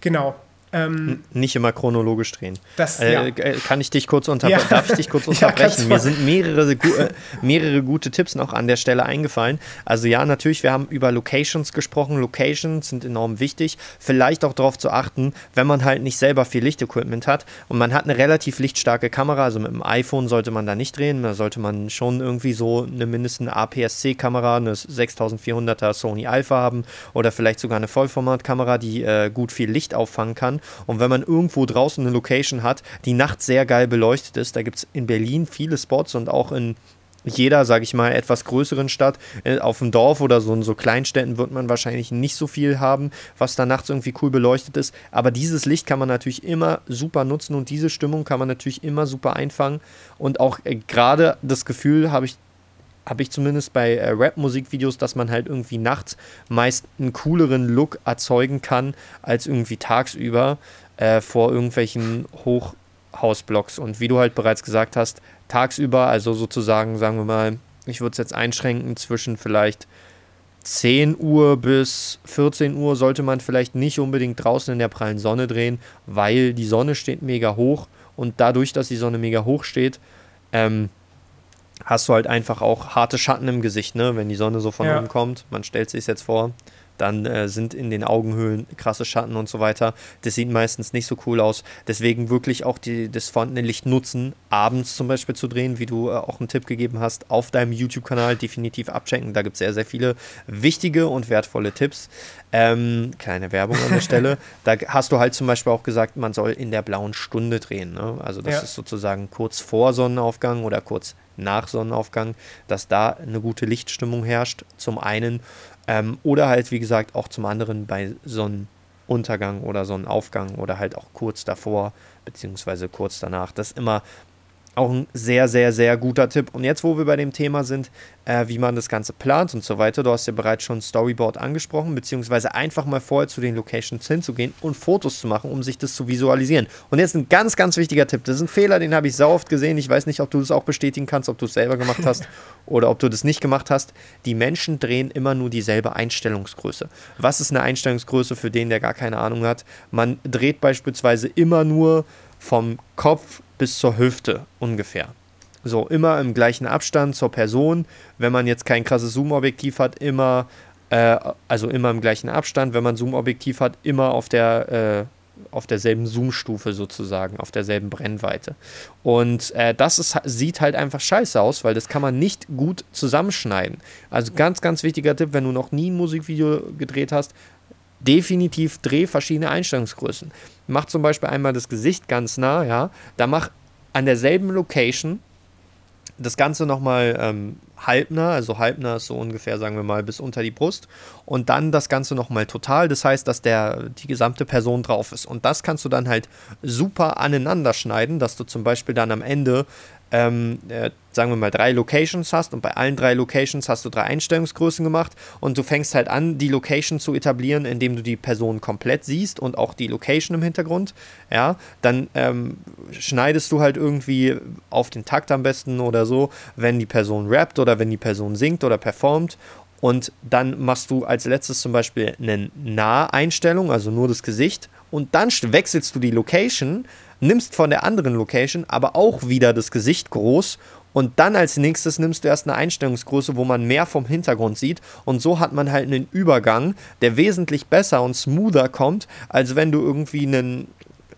genau. Ähm, nicht immer chronologisch drehen. Das, äh, ja. Äh, kann ich dich kurz unterbrechen? Ja. Darf ich dich kurz unterbrechen? Mir sind mehrere, äh, mehrere gute Tipps noch an der Stelle eingefallen. Also ja, natürlich, wir haben über Locations gesprochen. Locations sind enorm wichtig. Vielleicht auch darauf zu achten, wenn man halt nicht selber viel Lichtequipment hat und man hat eine relativ lichtstarke Kamera, also mit dem iPhone sollte man da nicht drehen. Da sollte man schon irgendwie so eine mindestens APS-C-Kamera, eine 6400er Sony Alpha haben oder vielleicht sogar eine Vollformatkamera, die äh, gut viel Licht auffangen kann. Und wenn man irgendwo draußen eine Location hat, die nachts sehr geil beleuchtet ist, da gibt es in Berlin viele Spots und auch in jeder, sage ich mal, etwas größeren Stadt, äh, auf dem Dorf oder so in so Kleinstädten wird man wahrscheinlich nicht so viel haben, was da nachts irgendwie cool beleuchtet ist. Aber dieses Licht kann man natürlich immer super nutzen und diese Stimmung kann man natürlich immer super einfangen. Und auch äh, gerade das Gefühl habe ich habe ich zumindest bei äh, Rap-Musikvideos, dass man halt irgendwie nachts meist einen cooleren Look erzeugen kann als irgendwie tagsüber äh, vor irgendwelchen Hochhausblocks. Und wie du halt bereits gesagt hast, tagsüber, also sozusagen, sagen wir mal, ich würde es jetzt einschränken zwischen vielleicht 10 Uhr bis 14 Uhr sollte man vielleicht nicht unbedingt draußen in der prallen Sonne drehen, weil die Sonne steht mega hoch und dadurch, dass die Sonne mega hoch steht, ähm, hast du halt einfach auch harte Schatten im Gesicht, ne? Wenn die Sonne so von ja. oben kommt. Man stellt sich jetzt vor, dann äh, sind in den Augenhöhlen krasse Schatten und so weiter. Das sieht meistens nicht so cool aus. Deswegen wirklich auch die, das vorhandene Licht nutzen, abends zum Beispiel zu drehen, wie du äh, auch einen Tipp gegeben hast, auf deinem YouTube-Kanal definitiv abchecken. Da gibt es sehr, sehr viele wichtige und wertvolle Tipps. Ähm, kleine Werbung an der Stelle. Da hast du halt zum Beispiel auch gesagt, man soll in der blauen Stunde drehen. Ne? Also das ja. ist sozusagen kurz vor Sonnenaufgang oder kurz nach Sonnenaufgang, dass da eine gute Lichtstimmung herrscht, zum einen. Ähm, oder halt, wie gesagt, auch zum anderen bei Sonnenuntergang oder Sonnenaufgang oder halt auch kurz davor, beziehungsweise kurz danach. Das ist immer auch ein sehr, sehr, sehr guter Tipp. Und jetzt, wo wir bei dem Thema sind, äh, wie man das Ganze plant und so weiter, du hast ja bereits schon Storyboard angesprochen, beziehungsweise einfach mal vorher zu den Locations hinzugehen und Fotos zu machen, um sich das zu visualisieren. Und jetzt ein ganz, ganz wichtiger Tipp. Das ist ein Fehler, den habe ich sau oft gesehen. Ich weiß nicht, ob du das auch bestätigen kannst, ob du es selber gemacht hast oder ob du das nicht gemacht hast. Die Menschen drehen immer nur dieselbe Einstellungsgröße. Was ist eine Einstellungsgröße für den, der gar keine Ahnung hat? Man dreht beispielsweise immer nur vom Kopf bis zur Hüfte ungefähr. So, immer im gleichen Abstand zur Person. Wenn man jetzt kein krasses Zoom-Objektiv hat, immer, äh, also immer im gleichen Abstand. Wenn man Zoom-Objektiv hat, immer auf der, äh, auf derselben Zoom-Stufe sozusagen, auf derselben Brennweite. Und äh, das ist, sieht halt einfach scheiße aus, weil das kann man nicht gut zusammenschneiden. Also ganz, ganz wichtiger Tipp, wenn du noch nie ein Musikvideo gedreht hast, definitiv dreh verschiedene Einstellungsgrößen. Mach zum Beispiel einmal das Gesicht ganz nah, ja, da mach an derselben Location das Ganze nochmal ähm, halbnah, also halbnah ist so ungefähr, sagen wir mal, bis unter die Brust. Und dann das Ganze nochmal total, das heißt, dass der, die gesamte Person drauf ist. Und das kannst du dann halt super aneinander schneiden, dass du zum Beispiel dann am Ende ähm, äh, sagen wir mal, drei Locations hast und bei allen drei Locations hast du drei Einstellungsgrößen gemacht und du fängst halt an, die Location zu etablieren, indem du die Person komplett siehst und auch die Location im Hintergrund. Ja, dann ähm, schneidest du halt irgendwie auf den Takt am besten oder so, wenn die Person rappt oder wenn die Person singt oder performt und dann machst du als letztes zum Beispiel eine Naheinstellung, also nur das Gesicht. Und dann wechselst du die Location nimmst von der anderen Location aber auch wieder das Gesicht groß und dann als nächstes nimmst du erst eine Einstellungsgröße, wo man mehr vom Hintergrund sieht. Und so hat man halt einen Übergang, der wesentlich besser und smoother kommt, als wenn du irgendwie einen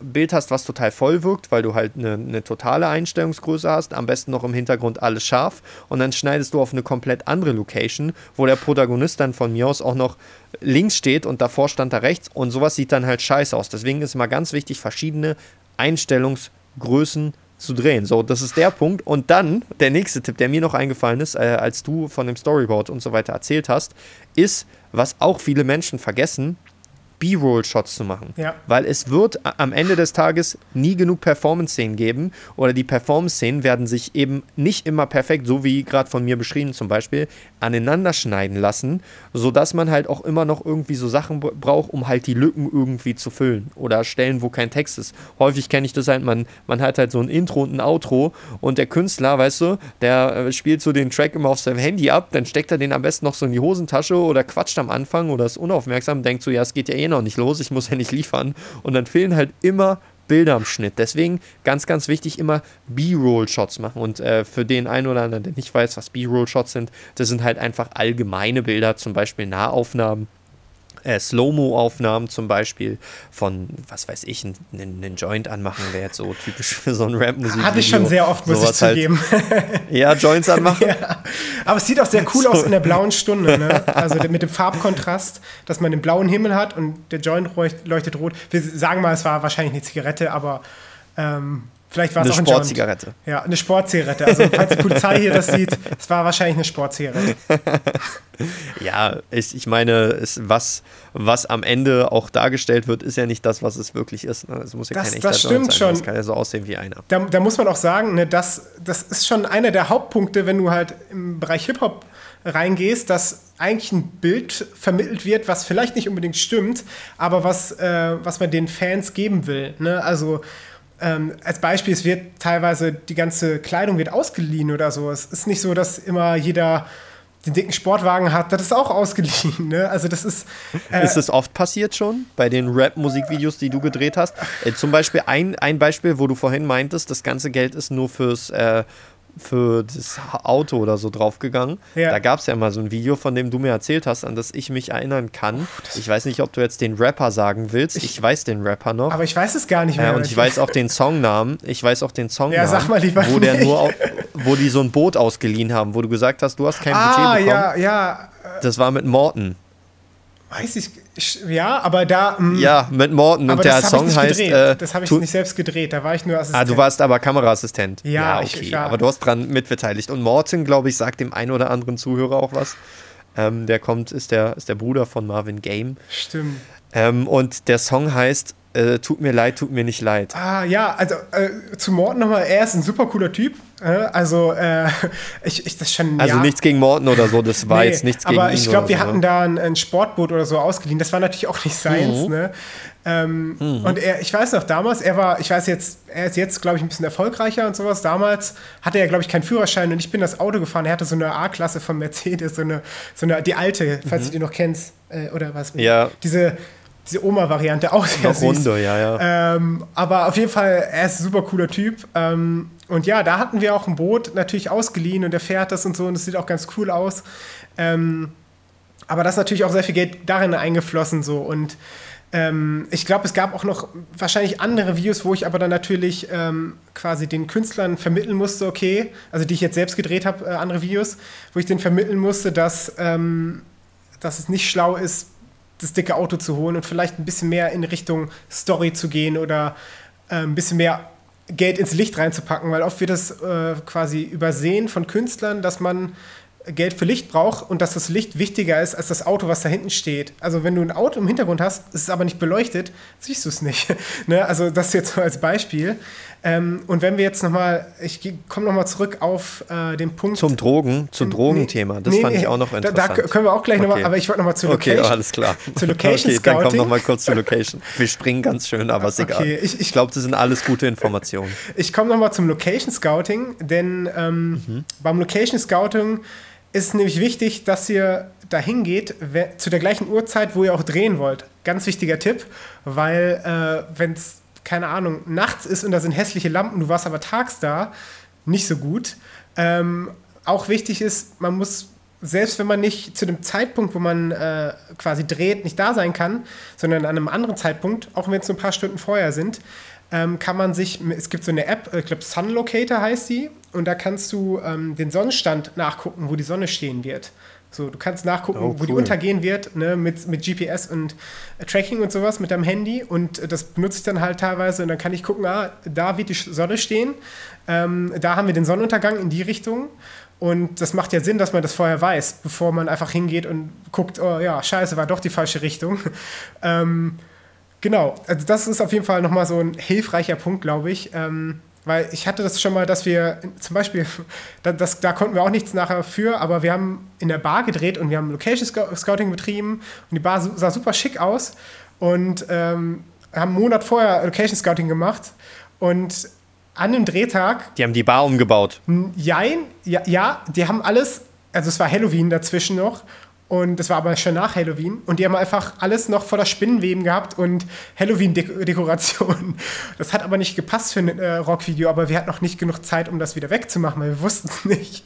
Bild hast, was total voll wirkt, weil du halt eine, eine, totale Einstellungsgröße hast, am besten noch im Hintergrund alles scharf und dann schneidest du auf eine komplett andere Location, wo der Protagonist dann von mir aus auch noch links steht und davor stand er rechts und sowas sieht dann halt scheiße aus. Deswegen ist immer ganz wichtig, verschiedene Einstellungsgrößen zu drehen. So, das ist der Punkt. Und dann der nächste Tipp, der mir noch eingefallen ist, äh, als du von dem Storyboard und so weiter erzählt hast, ist, was auch viele Menschen vergessen, B-Roll-Shots zu machen. Ja. Weil es wird am Ende des Tages nie genug Performance-Szenen geben oder die Performance-Szenen werden sich eben nicht immer perfekt, so wie gerade von mir beschrieben zum Beispiel, aneinander schneiden lassen, sodass man halt auch immer noch irgendwie so Sachen braucht, um halt die Lücken irgendwie zu füllen oder Stellen, wo kein Text ist. Häufig kenne ich das halt, man, man hat halt so ein Intro und ein Outro und der Künstler, weißt du, der äh, spielt so den Track immer auf seinem Handy ab, dann steckt er den am besten noch so in die Hosentasche oder quatscht am Anfang oder ist unaufmerksam, denkt so, ja, es geht ja eh noch auch nicht los, ich muss ja nicht liefern. Und dann fehlen halt immer Bilder am Schnitt. Deswegen ganz, ganz wichtig immer B-Roll-Shots machen. Und äh, für den einen oder anderen, der nicht weiß, was B-Roll-Shots sind, das sind halt einfach allgemeine Bilder, zum Beispiel Nahaufnahmen äh, Slow-Mo-Aufnahmen zum Beispiel von, was weiß ich, einen, Joint anmachen wäre jetzt so typisch für so ein Rap-Musik. Hatte ich schon sehr oft, muss Sowas ich halt zugeben. Halt, ja, Joints anmachen. ja. Aber es sieht auch sehr cool so. aus in der blauen Stunde. Ne? Also mit dem Farbkontrast, dass man den blauen Himmel hat und der Joint leuchtet rot. Wir sagen mal, es war wahrscheinlich eine Zigarette, aber ähm, Vielleicht war es auch eine Sportzigarette. Ja, eine Sportzigarette. Also falls die Polizei hier das sieht, es war wahrscheinlich eine Sportzigarette. ja, ich, ich meine, es, was, was am Ende auch dargestellt wird, ist ja nicht das, was es wirklich ist. Ne? Es muss ja das, kein das stimmt sein. schon. Das kann ja so aussehen wie einer. Da, da muss man auch sagen, ne, das, das ist schon einer der Hauptpunkte, wenn du halt im Bereich Hip-Hop reingehst, dass eigentlich ein Bild vermittelt wird, was vielleicht nicht unbedingt stimmt, aber was, äh, was man den Fans geben will. Ne? Also ähm, als Beispiel, es wird teilweise die ganze Kleidung wird ausgeliehen oder so. Es ist nicht so, dass immer jeder den dicken Sportwagen hat, das ist auch ausgeliehen. Ne? Also das ist. Äh ist es oft passiert schon bei den Rap-Musikvideos, die du gedreht hast? Äh, zum Beispiel ein, ein Beispiel, wo du vorhin meintest, das ganze Geld ist nur fürs äh, für das Auto oder so draufgegangen. Ja. Da gab es ja mal so ein Video, von dem du mir erzählt hast, an das ich mich erinnern kann. Ich weiß nicht, ob du jetzt den Rapper sagen willst. Ich, ich weiß den Rapper noch. Aber ich weiß es gar nicht mehr. Äh, und ich weiß auch den Songnamen. Ich weiß auch den Songnamen. Ja, sag mal lieber wo der nur, wo die so ein Boot ausgeliehen haben, wo du gesagt hast, du hast kein ah, Budget bekommen. ja, ja. Das war mit Morten. Weiß ich, ja, aber da. Mh, mm, ja, mit Morten und der Song heißt. Äh, das habe ich nicht selbst gedreht, da war ich nur Assistent. Ah, du warst aber Kameraassistent. Ja, ja okay. Ich, aber du hast dran mitbeteiligt. Und Morten, glaube ich, sagt dem einen oder anderen Zuhörer auch was. Ähm, der kommt, ist der, ist der Bruder von Marvin Game. Stimmt. Ähm, und der Song heißt äh, Tut mir leid, tut mir nicht leid. Ah, ja, also äh, zu Morten nochmal, er ist ein super cooler Typ. Äh, also, äh, ich, ich das schon. Also ja. nichts gegen Morten oder so, das war nee, jetzt nichts gegen Aber ich glaube, wir so, hatten ne? da ein, ein, Sportboot oder so ausgeliehen. Das war natürlich auch nicht seins, mhm. ne? Ähm, mhm. Und er, ich weiß noch, damals, er war, ich weiß jetzt, er ist jetzt, glaube ich, ein bisschen erfolgreicher und sowas. Damals hatte er, glaube ich, keinen Führerschein und ich bin das Auto gefahren. Er hatte so eine A-Klasse von Mercedes, so eine, so eine, die alte, falls mhm. du die noch kennst, äh, oder was? Ja. Diese, diese Oma-Variante auch sehr Noch süß. Runde, ja, ja. Ähm, aber auf jeden Fall, er ist ein super cooler Typ. Ähm, und ja, da hatten wir auch ein Boot natürlich ausgeliehen und er fährt das und so und es sieht auch ganz cool aus. Ähm, aber da ist natürlich auch sehr viel Geld darin eingeflossen so und ähm, ich glaube, es gab auch noch wahrscheinlich andere Videos, wo ich aber dann natürlich ähm, quasi den Künstlern vermitteln musste, okay, also die ich jetzt selbst gedreht habe, äh, andere Videos, wo ich denen vermitteln musste, dass, ähm, dass es nicht schlau ist, das dicke Auto zu holen und vielleicht ein bisschen mehr in Richtung Story zu gehen oder äh, ein bisschen mehr Geld ins Licht reinzupacken, weil oft wird das äh, quasi übersehen von Künstlern, dass man Geld für Licht braucht und dass das Licht wichtiger ist als das Auto, was da hinten steht. Also wenn du ein Auto im Hintergrund hast, ist es aber nicht beleuchtet, siehst du es nicht. ne? Also das jetzt so als Beispiel. Ähm, und wenn wir jetzt nochmal, ich komme nochmal zurück auf äh, den Punkt. Zum Drogen, zum Drogenthema, das nee, fand ich auch noch interessant. Da, da können wir auch gleich okay. nochmal, aber ich wollte nochmal zu Location. Okay, alles klar. Zu Location okay, Scouting. dann komm nochmal kurz zu Location. Wir springen ganz schön, aber ist egal. Okay, ich, ich, ich glaube, das sind alles gute Informationen. Ich komme nochmal zum Location Scouting, denn ähm, mhm. beim Location Scouting ist nämlich wichtig, dass ihr dahin geht zu der gleichen Uhrzeit, wo ihr auch drehen wollt. Ganz wichtiger Tipp, weil äh, wenn es, keine Ahnung, nachts ist und da sind hässliche Lampen, du warst aber tags da, nicht so gut. Ähm, auch wichtig ist, man muss, selbst wenn man nicht zu dem Zeitpunkt, wo man äh, quasi dreht, nicht da sein kann, sondern an einem anderen Zeitpunkt, auch wenn es nur ein paar Stunden vorher sind, ähm, kann man sich, es gibt so eine App, äh, ich glaube Sun Locator heißt die, und da kannst du ähm, den Sonnenstand nachgucken, wo die Sonne stehen wird. So, du kannst nachgucken, oh, cool. wo die untergehen wird, ne, mit, mit GPS und äh, Tracking und sowas mit deinem Handy. Und äh, das benutze ich dann halt teilweise und dann kann ich gucken, ah, da wird die Sonne stehen. Ähm, da haben wir den Sonnenuntergang in die Richtung. Und das macht ja Sinn, dass man das vorher weiß, bevor man einfach hingeht und guckt, oh ja, scheiße, war doch die falsche Richtung. ähm, Genau, also das ist auf jeden Fall nochmal so ein hilfreicher Punkt, glaube ich. Ähm, weil ich hatte das schon mal, dass wir zum Beispiel, das, das, da konnten wir auch nichts nachher für, aber wir haben in der Bar gedreht und wir haben Location Scouting betrieben und die Bar sah super schick aus und ähm, haben einen Monat vorher Location Scouting gemacht und an dem Drehtag. Die haben die Bar umgebaut. Jein, ja, ja, die haben alles, also es war Halloween dazwischen noch Und das war aber schon nach Halloween. Und die haben einfach alles noch voller Spinnenweben gehabt und Halloween-Dekorationen. Das hat aber nicht gepasst für ein äh, Rockvideo, aber wir hatten noch nicht genug Zeit, um das wieder wegzumachen, weil wir wussten es nicht.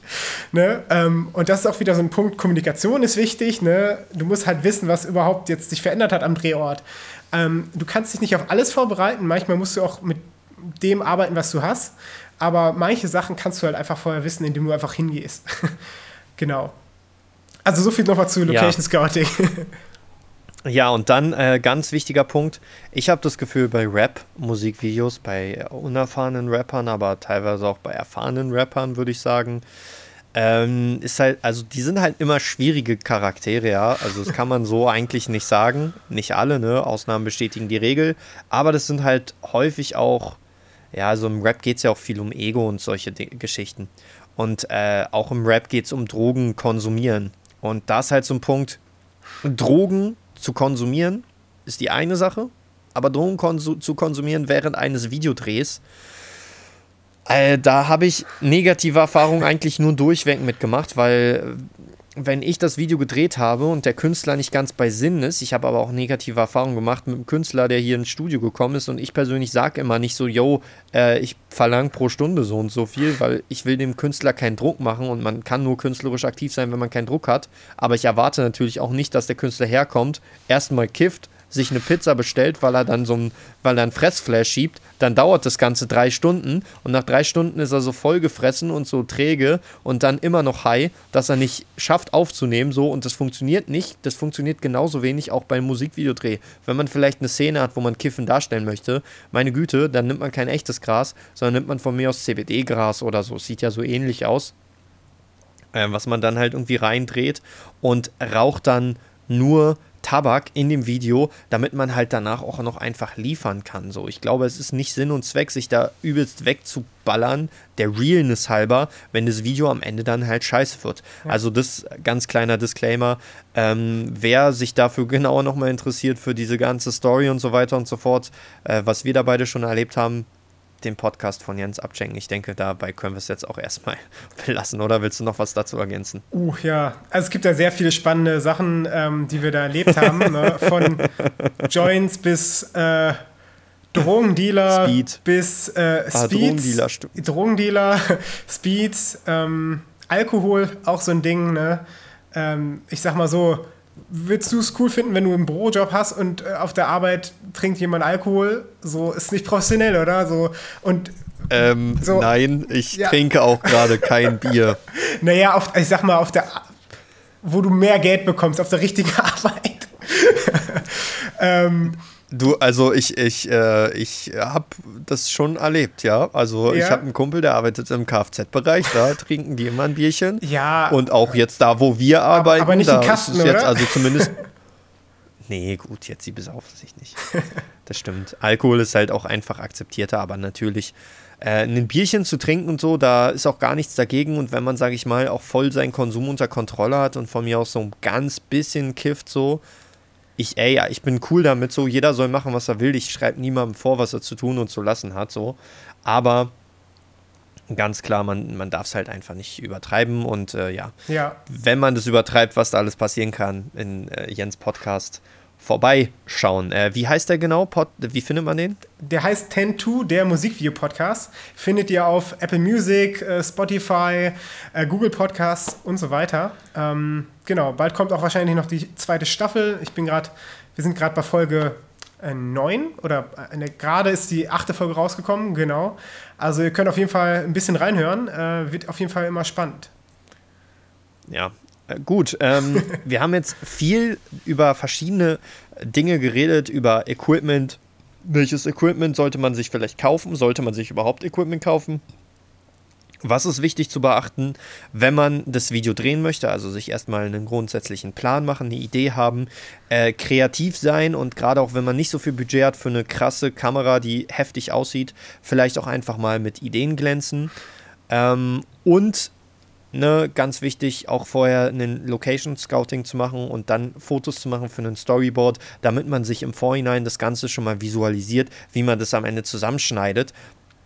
Ne? Ähm, und das ist auch wieder so ein Punkt, Kommunikation ist wichtig. Ne? Du musst halt wissen, was überhaupt jetzt sich verändert hat am Drehort. Ähm, du kannst dich nicht auf alles vorbereiten. Manchmal musst du auch mit dem arbeiten, was du hast. Aber manche Sachen kannst du halt einfach vorher wissen, indem du einfach hingehst. genau. Also so viel nochmal zu Location. Scouting. Ja, und dann äh, ganz wichtiger Punkt. Ich habe das Gefühl, bei Rap-Musikvideos, bei unerfahrenen Rappern, aber teilweise auch bei erfahrenen Rappern, würde ich sagen, ähm, ist halt, also die sind halt immer schwierige Charaktere, ja. Also das kann man so eigentlich nicht sagen. Nicht alle, ne? Ausnahmen bestätigen die Regel. Aber das sind halt häufig auch, ja, also im Rap geht es ja auch viel um Ego und solche D Geschichten. Und äh, auch im Rap geht es um Drogen konsumieren. Und da ist halt so ein Punkt, Drogen zu konsumieren ist die eine Sache, aber Drogen konsu zu konsumieren während eines Videodrehs, äh, da habe ich negative Erfahrungen eigentlich nur durchweg mitgemacht, weil wenn ich das Video gedreht habe und der Künstler nicht ganz bei Sinn ist, ich habe aber auch negative Erfahrungen gemacht mit einem Künstler, der hier ins Studio gekommen ist und ich persönlich sage immer nicht so, yo, äh, ich verlange pro Stunde so und so viel, weil ich will dem Künstler keinen Druck machen und man kann nur künstlerisch aktiv sein, wenn man keinen Druck hat. Aber ich erwarte natürlich auch nicht, dass der Künstler herkommt, erstmal kifft, sich eine Pizza bestellt, weil er dann so ein, weil er ein Fressflash schiebt, dann dauert das Ganze drei Stunden und nach drei Stunden ist er so voll gefressen und so träge und dann immer noch high, dass er nicht schafft aufzunehmen, so und das funktioniert nicht. Das funktioniert genauso wenig auch beim Musikvideodreh. Wenn man vielleicht eine Szene hat, wo man Kiffen darstellen möchte, meine Güte, dann nimmt man kein echtes Gras, sondern nimmt man von mir aus CBD-Gras oder so. Sieht ja so ähnlich aus. Äh, was man dann halt irgendwie reindreht und raucht dann nur Tabak in dem Video, damit man halt danach auch noch einfach liefern kann. So, ich glaube, es ist nicht Sinn und Zweck, sich da übelst wegzuballern, der Realness halber, wenn das Video am Ende dann halt scheiße wird. Ja. Also das ganz kleiner Disclaimer. Ähm, wer sich dafür genauer nochmal interessiert, für diese ganze Story und so weiter und so fort, äh, was wir da beide schon erlebt haben, den Podcast von Jens abschenken. Ich denke, dabei können wir es jetzt auch erstmal belassen. Oder willst du noch was dazu ergänzen? Uh, ja. Also es gibt ja sehr viele spannende Sachen, ähm, die wir da erlebt haben. ne? Von Joints bis äh, Drogendealer Speed. bis äh, ah, Drogendealer, Drogendealer, Speed, ähm, Alkohol, auch so ein Ding. Ne? Ähm, ich sag mal so, Willst du es cool finden, wenn du einen Bürojob hast und äh, auf der Arbeit trinkt jemand Alkohol? So ist nicht professionell, oder? So und ähm, so, nein, ich ja. trinke auch gerade kein Bier. Naja, auf, ich sag mal, auf der, wo du mehr Geld bekommst, auf der richtigen Arbeit. ähm, Du, also ich, ich, äh, ich habe das schon erlebt, ja. Also ja. ich habe einen Kumpel, der arbeitet im Kfz-Bereich, da trinken die immer ein Bierchen. Ja. Und auch jetzt da, wo wir arbeiten, aber, aber nicht da Kasten, ist es jetzt also zumindest. nee, gut, jetzt sie besaufen sich nicht. Das stimmt. Alkohol ist halt auch einfach akzeptierter, aber natürlich äh, ein Bierchen zu trinken und so, da ist auch gar nichts dagegen. Und wenn man, sage ich mal, auch voll seinen Konsum unter Kontrolle hat und von mir aus so ein ganz bisschen kifft so, ich, ey, ja, ich bin cool damit, so, jeder soll machen, was er will. Ich schreibe niemandem vor, was er zu tun und zu lassen hat, so. Aber ganz klar, man, man darf es halt einfach nicht übertreiben und äh, ja. ja, wenn man das übertreibt, was da alles passieren kann in äh, Jens Podcast, vorbeischauen. Äh, wie heißt der genau? Pod, wie findet man den? Der heißt 10 der Musikvideo-Podcast. Findet ihr auf Apple Music, äh, Spotify, äh, Google Podcasts und so weiter. Ähm, genau, bald kommt auch wahrscheinlich noch die zweite Staffel. Ich bin gerade, wir sind gerade bei Folge äh, 9 oder äh, gerade ist die achte Folge rausgekommen, genau. Also ihr könnt auf jeden Fall ein bisschen reinhören. Äh, wird auf jeden Fall immer spannend. Ja, gut, ähm, wir haben jetzt viel über verschiedene Dinge geredet, über Equipment. Welches Equipment sollte man sich vielleicht kaufen? Sollte man sich überhaupt Equipment kaufen? Was ist wichtig zu beachten, wenn man das Video drehen möchte? Also sich erstmal einen grundsätzlichen Plan machen, eine Idee haben, äh, kreativ sein und gerade auch wenn man nicht so viel Budget hat für eine krasse Kamera, die heftig aussieht, vielleicht auch einfach mal mit Ideen glänzen. Ähm, und ne, ganz wichtig, auch vorher einen Location Scouting zu machen und dann Fotos zu machen für einen Storyboard, damit man sich im Vorhinein das Ganze schon mal visualisiert, wie man das am Ende zusammenschneidet.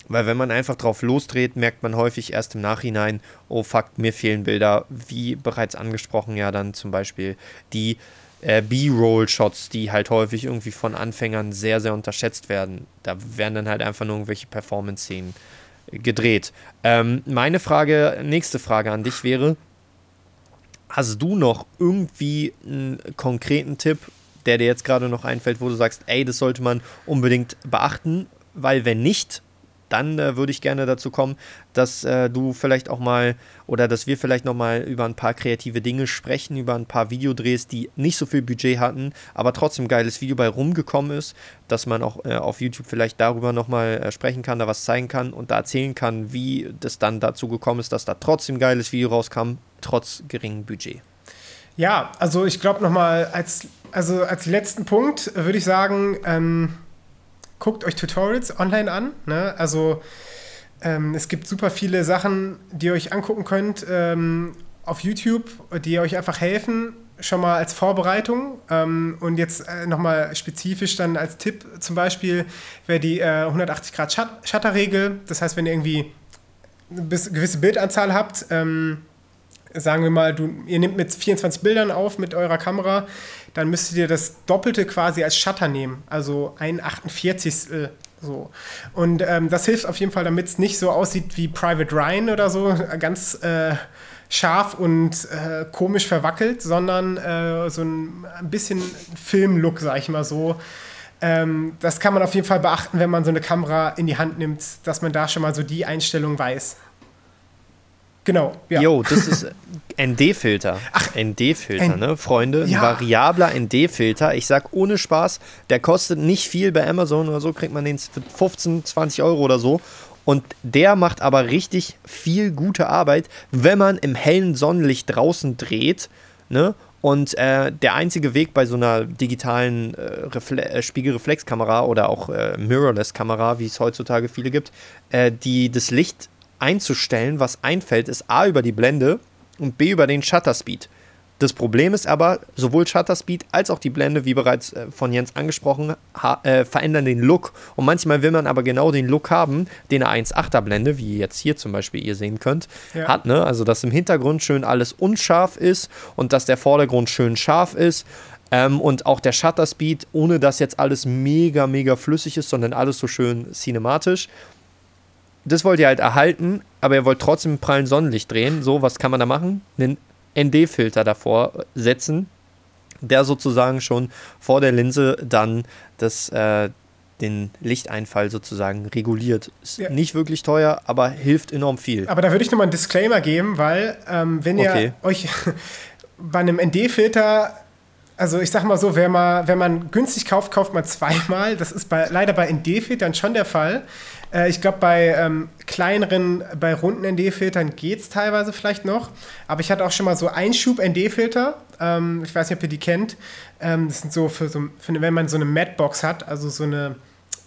Weil wenn man einfach drauf losdreht, merkt man häufig erst im Nachhinein, oh fuck, mir fehlen Bilder, wie bereits angesprochen, ja dann zum Beispiel die äh, B-Roll-Shots, die halt häufig irgendwie von Anfängern sehr, sehr unterschätzt werden. Da werden dann halt einfach nur irgendwelche Performance-Szenen gedreht. Ähm, meine Frage, nächste Frage an dich wäre, hast du noch irgendwie einen konkreten Tipp, der dir jetzt gerade noch einfällt, wo du sagst, ey, das sollte man unbedingt beachten, weil wenn nicht, dann äh, würde ich gerne dazu kommen, dass äh, du vielleicht auch mal oder dass wir vielleicht noch mal über ein paar kreative Dinge sprechen, über ein paar Videodrehs, die nicht so viel Budget hatten, aber trotzdem geiles Video bei rumgekommen ist, dass man auch äh, auf YouTube vielleicht darüber noch mal äh, sprechen kann, da was zeigen kann und da erzählen kann, wie das dann dazu gekommen ist, dass da trotzdem geiles Video rauskam, trotz geringem Budget. Ja, also ich glaube noch mal als also als letzten Punkt würde ich sagen, ähm, guckt euch Tutorials online an. Ne? Also ähm, es gibt super viele Sachen, die ihr euch angucken könnt ähm, auf YouTube, die euch einfach helfen, schon mal als Vorbereitung. Ähm, und jetzt äh, nochmal spezifisch dann als Tipp zum Beispiel wäre die äh, 180 Grad Shutterregel. Das heißt, wenn ihr irgendwie eine gewisse Bildanzahl habt, ähm, sagen wir mal, du, ihr nehmt mit 24 Bildern auf mit eurer Kamera, dann müsstet ihr das Doppelte quasi als Shutter nehmen, also ein 48. So. Und ähm, das hilft auf jeden Fall, damit es nicht so aussieht wie Private Ryan oder so, ganz äh, scharf und äh, komisch verwackelt, sondern äh, so ein, ein bisschen Film-Look, sag ich mal so. Ähm, das kann man auf jeden Fall beachten, wenn man so eine Kamera in die Hand nimmt, dass man da schon mal so die Einstellung weiß. Genau, ja. Jo, das ist ND-Filter. Ach, ND-Filter, ne, Freunde? Ja. Ein variabler ND-Filter. Ich sag ohne Spaß, der kostet nicht viel bei Amazon oder so, kriegt man den für 15, 20 Euro oder so. Und der macht aber richtig viel gute Arbeit, wenn man im hellen Sonnenlicht draußen dreht, ne? Und äh, der einzige Weg bei so einer digitalen äh, äh, Spiegelreflexkamera oder auch äh, Mirrorless-Kamera, wie es heutzutage viele gibt, äh, die das Licht einzustellen, was einfällt, ist A über die Blende und B über den Shutter Speed. Das Problem ist aber, sowohl Shutter Speed als auch die Blende, wie bereits äh, von Jens angesprochen, äh, verändern den Look. Und manchmal will man aber genau den Look haben, den eine 1,8er Blende, wie jetzt hier zum Beispiel ihr sehen könnt, ja. hat. Ne? Also, dass im Hintergrund schön alles unscharf ist und dass der Vordergrund schön scharf ist. Ähm, und auch der Shutter Speed, ohne dass jetzt alles mega, mega flüssig ist, sondern alles so schön cinematisch das wollt ihr halt erhalten, aber ihr wollt trotzdem prallen Sonnenlicht drehen. So, was kann man da machen? Einen ND-Filter davor setzen, der sozusagen schon vor der Linse dann das, äh, den Lichteinfall sozusagen reguliert. Ist ja. nicht wirklich teuer, aber hilft enorm viel. Aber da würde ich nochmal einen Disclaimer geben, weil ähm, wenn ihr okay. euch bei einem ND-Filter also ich sag mal so, wenn man, wenn man günstig kauft, kauft man zweimal. Das ist bei, leider bei ND-Filtern schon der Fall. Äh, ich glaube, bei ähm, kleineren, bei runden ND-Filtern geht es teilweise vielleicht noch. Aber ich hatte auch schon mal so Einschub-ND-Filter. Ähm, ich weiß nicht, ob ihr die kennt. Ähm, das sind so für, so für wenn man so eine Matte-Box hat, also so eine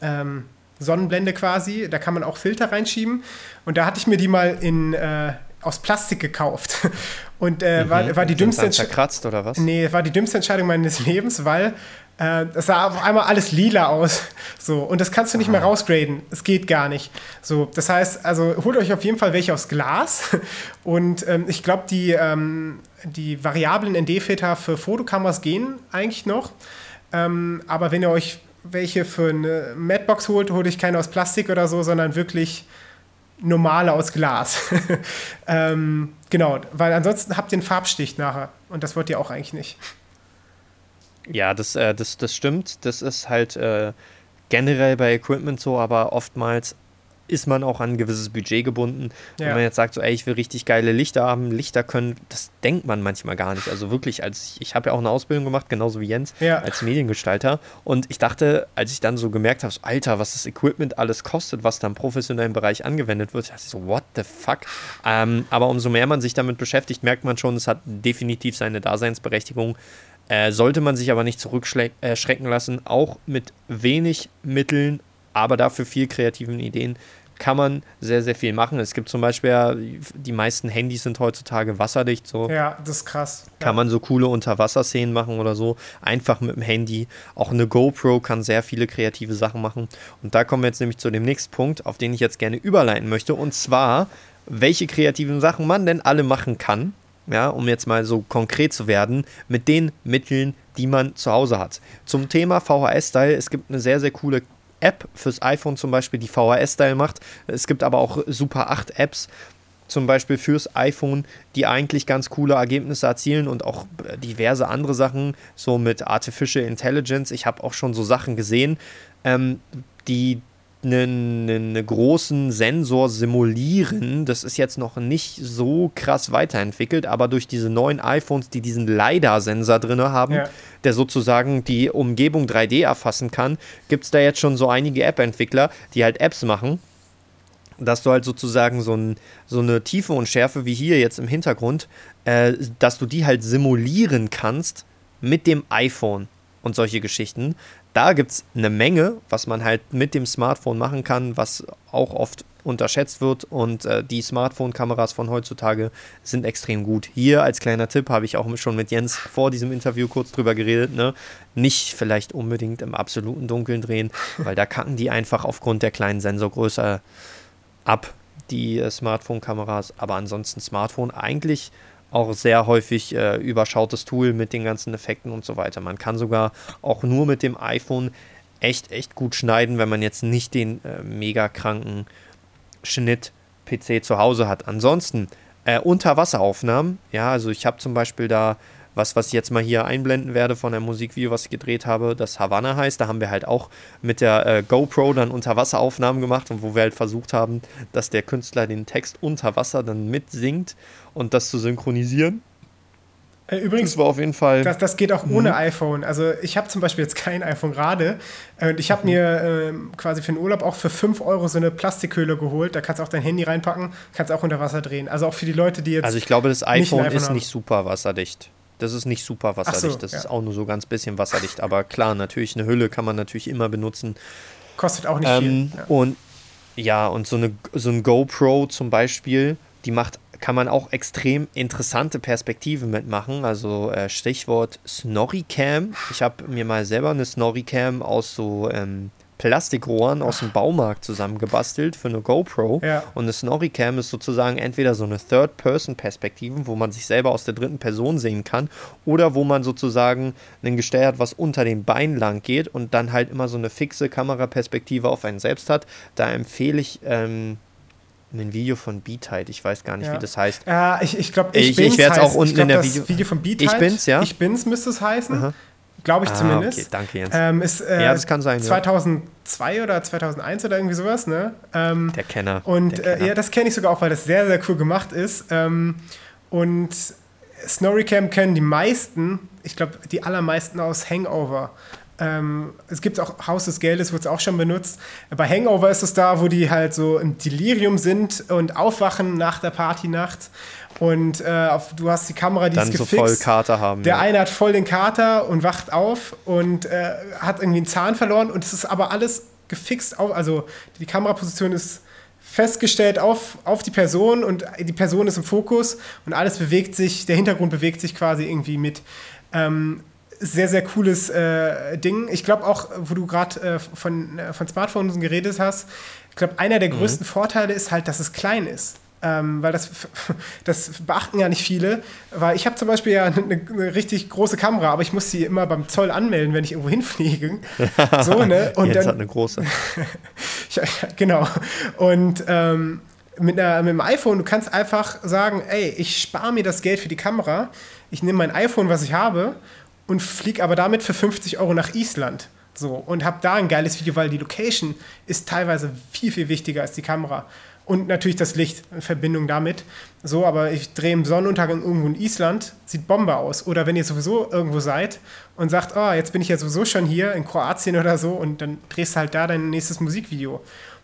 ähm, Sonnenblende quasi, da kann man auch Filter reinschieben. Und da hatte ich mir die mal in, äh, aus Plastik gekauft. Und äh, mhm. war, war die dümmste Entscheidung. oder was? Nee, war die dümmste Entscheidung meines Lebens, weil äh, es sah auf einmal alles lila aus. So, und das kannst du nicht Aha. mehr rausgraden. Es geht gar nicht. So, das heißt, also holt euch auf jeden Fall welche aus Glas. Und ähm, ich glaube, die, ähm, die variablen ND-Filter für Fotokameras gehen eigentlich noch. Ähm, aber wenn ihr euch welche für eine Madbox holt, holt euch keine aus Plastik oder so, sondern wirklich normale aus Glas. ähm, genau, weil ansonsten habt ihr einen Farbstich nachher. Und das wollt ihr auch eigentlich nicht. Ja, das, äh, das, das stimmt. Das ist halt äh, generell bei Equipment so, aber oftmals ist man auch an ein gewisses Budget gebunden. Ja. Wenn man jetzt sagt, so, ey, ich will richtig geile Lichter haben, Lichter können, das denkt man manchmal gar nicht. Also wirklich, als ich, ich habe ja auch eine Ausbildung gemacht, genauso wie Jens, ja. als Mediengestalter. Und ich dachte, als ich dann so gemerkt habe, so, Alter, was das Equipment alles kostet, was da im professionellen Bereich angewendet wird, dachte ich so, what the fuck? Ähm, aber umso mehr man sich damit beschäftigt, merkt man schon, es hat definitiv seine Daseinsberechtigung. Äh, sollte man sich aber nicht zurückschrecken äh, lassen, auch mit wenig Mitteln, aber dafür viel kreativen Ideen kann man sehr, sehr viel machen. Es gibt zum Beispiel, ja, die meisten Handys sind heutzutage wasserdicht. So. Ja, das ist krass. Kann ja. man so coole Unterwasserszenen machen oder so. Einfach mit dem Handy. Auch eine GoPro kann sehr viele kreative Sachen machen. Und da kommen wir jetzt nämlich zu dem nächsten Punkt, auf den ich jetzt gerne überleiten möchte. Und zwar, welche kreativen Sachen man denn alle machen kann. Ja, um jetzt mal so konkret zu werden, mit den Mitteln, die man zu Hause hat. Zum Thema VHS-Style, es gibt eine sehr, sehr coole App fürs iPhone zum Beispiel, die VHS-Style macht. Es gibt aber auch Super 8 Apps, zum Beispiel fürs iPhone, die eigentlich ganz coole Ergebnisse erzielen und auch diverse andere Sachen, so mit Artificial Intelligence. Ich habe auch schon so Sachen gesehen, ähm, die einen, einen großen Sensor simulieren. Das ist jetzt noch nicht so krass weiterentwickelt, aber durch diese neuen iPhones, die diesen LiDAR-Sensor drin haben, ja. der sozusagen die Umgebung 3D erfassen kann, gibt es da jetzt schon so einige App-Entwickler, die halt Apps machen dass du halt sozusagen so, ein, so, eine Tiefe und Schärfe wie hier jetzt im Hintergrund, äh, dass du die halt simulieren kannst mit dem iPhone und solche Geschichten da gibt es eine Menge, was man halt mit dem Smartphone machen kann, was auch oft unterschätzt wird. Und äh, die Smartphone-Kameras von heutzutage sind extrem gut. Hier als kleiner Tipp habe ich auch schon mit Jens vor diesem Interview kurz drüber geredet. Ne? Nicht vielleicht unbedingt im absoluten Dunkeln drehen, weil da kacken die einfach aufgrund der kleinen Sensorgröße ab, die äh, Smartphone-Kameras. Aber ansonsten Smartphone eigentlich auch sehr häufig äh, überschautes Tool mit den ganzen Effekten und so weiter. Man kann sogar auch nur mit dem iPhone echt, echt gut schneiden, wenn man jetzt nicht den äh, mega kranken Schnitt-PC zu Hause hat. Ansonsten äh, Unterwasseraufnahmen, ja, also ich habe zum Beispiel da was, was ich jetzt mal hier einblenden werde von einem Musikvideo, was ich gedreht habe, das Havanna heißt. Da haben wir halt auch mit der äh, GoPro dann Unterwasseraufnahmen gemacht und wo wir halt versucht haben, dass der Künstler den Text unter Wasser dann mitsingt und das zu synchronisieren. Äh, übrigens, das war auf jeden Fall. Das, das geht auch ohne mhm. iPhone. Also ich habe zum Beispiel jetzt kein iPhone gerade und ich habe mhm. mir äh, quasi für den Urlaub auch für 5 Euro so eine Plastikhöhle geholt. Da kannst du auch dein Handy reinpacken, kannst auch unter Wasser drehen. Also auch für die Leute, die jetzt. Also ich glaube, das iPhone, iPhone ist haben. nicht super wasserdicht. Das ist nicht super wasserdicht, so, das ja. ist auch nur so ganz bisschen wasserdicht. Aber klar, natürlich, eine Hülle kann man natürlich immer benutzen. Kostet auch nicht ähm, viel. Ja. Und ja, und so, eine, so ein GoPro zum Beispiel, die macht, kann man auch extrem interessante Perspektiven mitmachen. Also äh, Stichwort Snorri-Cam. Ich habe mir mal selber eine Snorri-Cam aus so ähm, Plastikrohren aus dem Baumarkt zusammengebastelt für eine GoPro. Ja. Und eine Snorri-Cam ist sozusagen entweder so eine Third-Person-Perspektive, wo man sich selber aus der dritten Person sehen kann, oder wo man sozusagen ein Gestell hat, was unter den Beinen lang geht und dann halt immer so eine fixe Kameraperspektive auf einen selbst hat. Da empfehle ich. Ähm, ein Video von Beatheit, ich weiß gar nicht, ja. wie das heißt. Ja, ich, ich glaube, ich, ich bin's. Ich werde es auch unten glaub, in der Video. Video von Beatheit. Ich bin's, ja. Ich bin's müsste es heißen. Aha. Glaube ich ah, zumindest. Okay, danke Jens. Ähm, ist, äh, ja, das kann sein. 2002 ja. oder 2001 oder irgendwie sowas, ne? Ähm, der Kenner. Und der Kenner. Äh, ja, das kenne ich sogar auch, weil das sehr, sehr cool gemacht ist. Ähm, und Snorricam kennen die meisten, ich glaube, die allermeisten aus Hangover. Ähm, es gibt auch Haus des Geldes, wird es auch schon benutzt. Bei Hangover ist es da, wo die halt so im Delirium sind und aufwachen nach der Partynacht und äh, auf, du hast die Kamera, die Dann ist gefixt. so voll Kater haben. Der ja. eine hat voll den Kater und wacht auf und äh, hat irgendwie einen Zahn verloren und es ist aber alles gefixt auf, also die Kameraposition ist festgestellt auf, auf die Person und die Person ist im Fokus und alles bewegt sich, der Hintergrund bewegt sich quasi irgendwie mit. Ähm, sehr, sehr cooles äh, Ding. Ich glaube auch, wo du gerade äh, von, äh, von Smartphones geredet hast, ich glaube, einer der mhm. größten Vorteile ist halt, dass es klein ist. Ähm, weil das, das beachten ja nicht viele. Weil ich habe zum Beispiel ja eine, eine, richtig große Kamera, aber ich muss sie immer beim Zoll anmelden, wenn ich irgendwo hinfliege. so, ne? Und Jetzt dann, hat eine große. ja, genau. Und ähm, mit, einer, mit dem iPhone, du kannst einfach sagen, ey, ich spare mir das Geld für die Kamera, ich nehme mein iPhone, was ich habe, und fliege aber damit für 50 Euro nach Island. So, und habe da ein geiles Video, weil die Location ist teilweise viel, viel wichtiger als die Kamera. Und natürlich das Licht in Verbindung damit. So, aber ich drehe im Sonnenuntergang irgendwo in Island, sieht Bombe aus. Oder wenn ihr sowieso irgendwo seid und sagt, oh, jetzt bin ich ja sowieso schon hier in Kroatien oder so und dann drehst du halt da dein nächstes Musikvideo.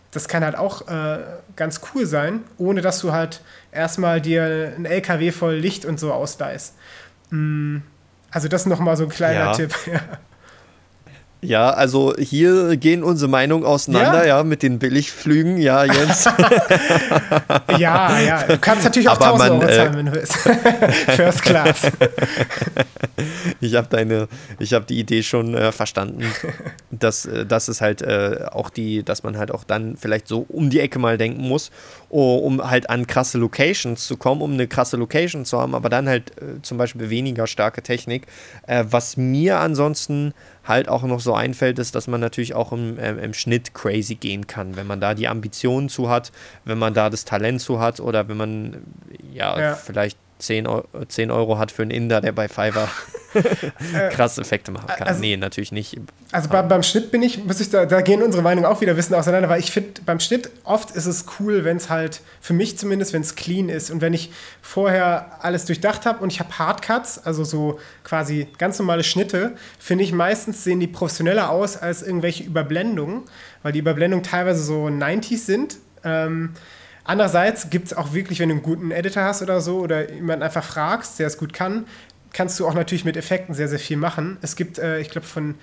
Das kann halt auch äh, ganz cool sein, ohne dass du halt erstmal dir ein LKW voll Licht und so ausleihst. Mm, also das nochmal so ein kleiner ja. Tipp. Ja, also hier gehen unsere Meinungen auseinander, ja, ja mit den Billigflügen, ja, Jens. ja, ja, du kannst natürlich auch Aber 1000 man, Euro zahlen, äh, wenn du willst. First Class. ich habe deine, ich habe die Idee schon äh, verstanden, dass äh, das ist halt äh, auch die, dass man halt auch dann vielleicht so um die Ecke mal denken muss, um halt an krasse Locations zu kommen, um eine krasse Location zu haben, aber dann halt äh, zum Beispiel weniger starke Technik. Äh, was mir ansonsten halt auch noch so einfällt, ist, dass man natürlich auch im, äh, im Schnitt crazy gehen kann, wenn man da die Ambitionen zu hat, wenn man da das Talent zu hat oder wenn man ja, ja. vielleicht 10 Euro, 10 Euro hat für einen Inder, der bei Fiverr äh, krasse Effekte machen kann. Also, nee, natürlich nicht. Also bei, beim Schnitt bin ich, muss ich da, da gehen unsere Meinungen auch wieder ein bisschen auseinander, weil ich finde, beim Schnitt oft ist es cool, wenn es halt, für mich zumindest, wenn es clean ist und wenn ich vorher alles durchdacht habe und ich habe Hardcuts, also so quasi ganz normale Schnitte, finde ich meistens sehen die professioneller aus als irgendwelche Überblendungen, weil die Überblendungen teilweise so 90s sind. Ähm, Andererseits gibt es auch wirklich, wenn du einen guten Editor hast oder so oder jemanden einfach fragst, der es gut kann, kannst du auch natürlich mit Effekten sehr, sehr viel machen. Es gibt, äh, ich glaube, von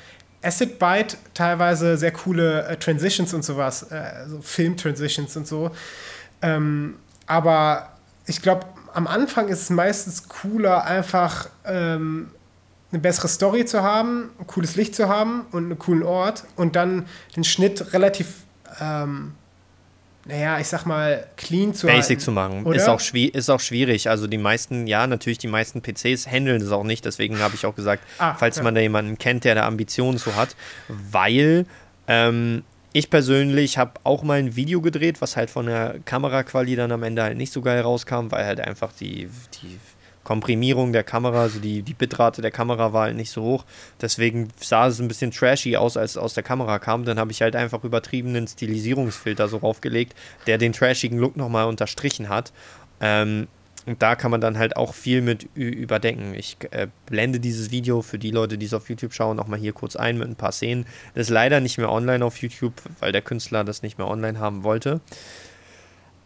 Acid Byte teilweise sehr coole äh, Transitions und sowas, äh, so Film-Transitions und so. Ähm, aber ich glaube, am Anfang ist es meistens cooler, einfach ähm, eine bessere Story zu haben, ein cooles Licht zu haben und einen coolen Ort und dann den Schnitt relativ ähm, naja, ich sag mal, clean zu Basic halten, zu machen. Ist auch, ist auch schwierig. Also die meisten, ja, natürlich die meisten PCs handeln das auch nicht. Deswegen habe ich auch gesagt, ah, falls ja. man da jemanden kennt, der da Ambitionen zu hat, weil ähm, ich persönlich habe auch mal ein Video gedreht, was halt von der Kameraqualität dann am Ende halt nicht so geil rauskam, weil halt einfach die, die Komprimierung der Kamera, also die, die Bitrate der Kamera war halt nicht so hoch. Deswegen sah es ein bisschen trashy aus, als es aus der Kamera kam. Dann habe ich halt einfach übertriebenen Stilisierungsfilter so raufgelegt, der den trashigen Look nochmal unterstrichen hat. Ähm, und da kann man dann halt auch viel mit überdenken. Ich äh, blende dieses Video für die Leute, die es auf YouTube schauen, auch mal hier kurz ein mit ein paar Szenen. Das ist leider nicht mehr online auf YouTube, weil der Künstler das nicht mehr online haben wollte.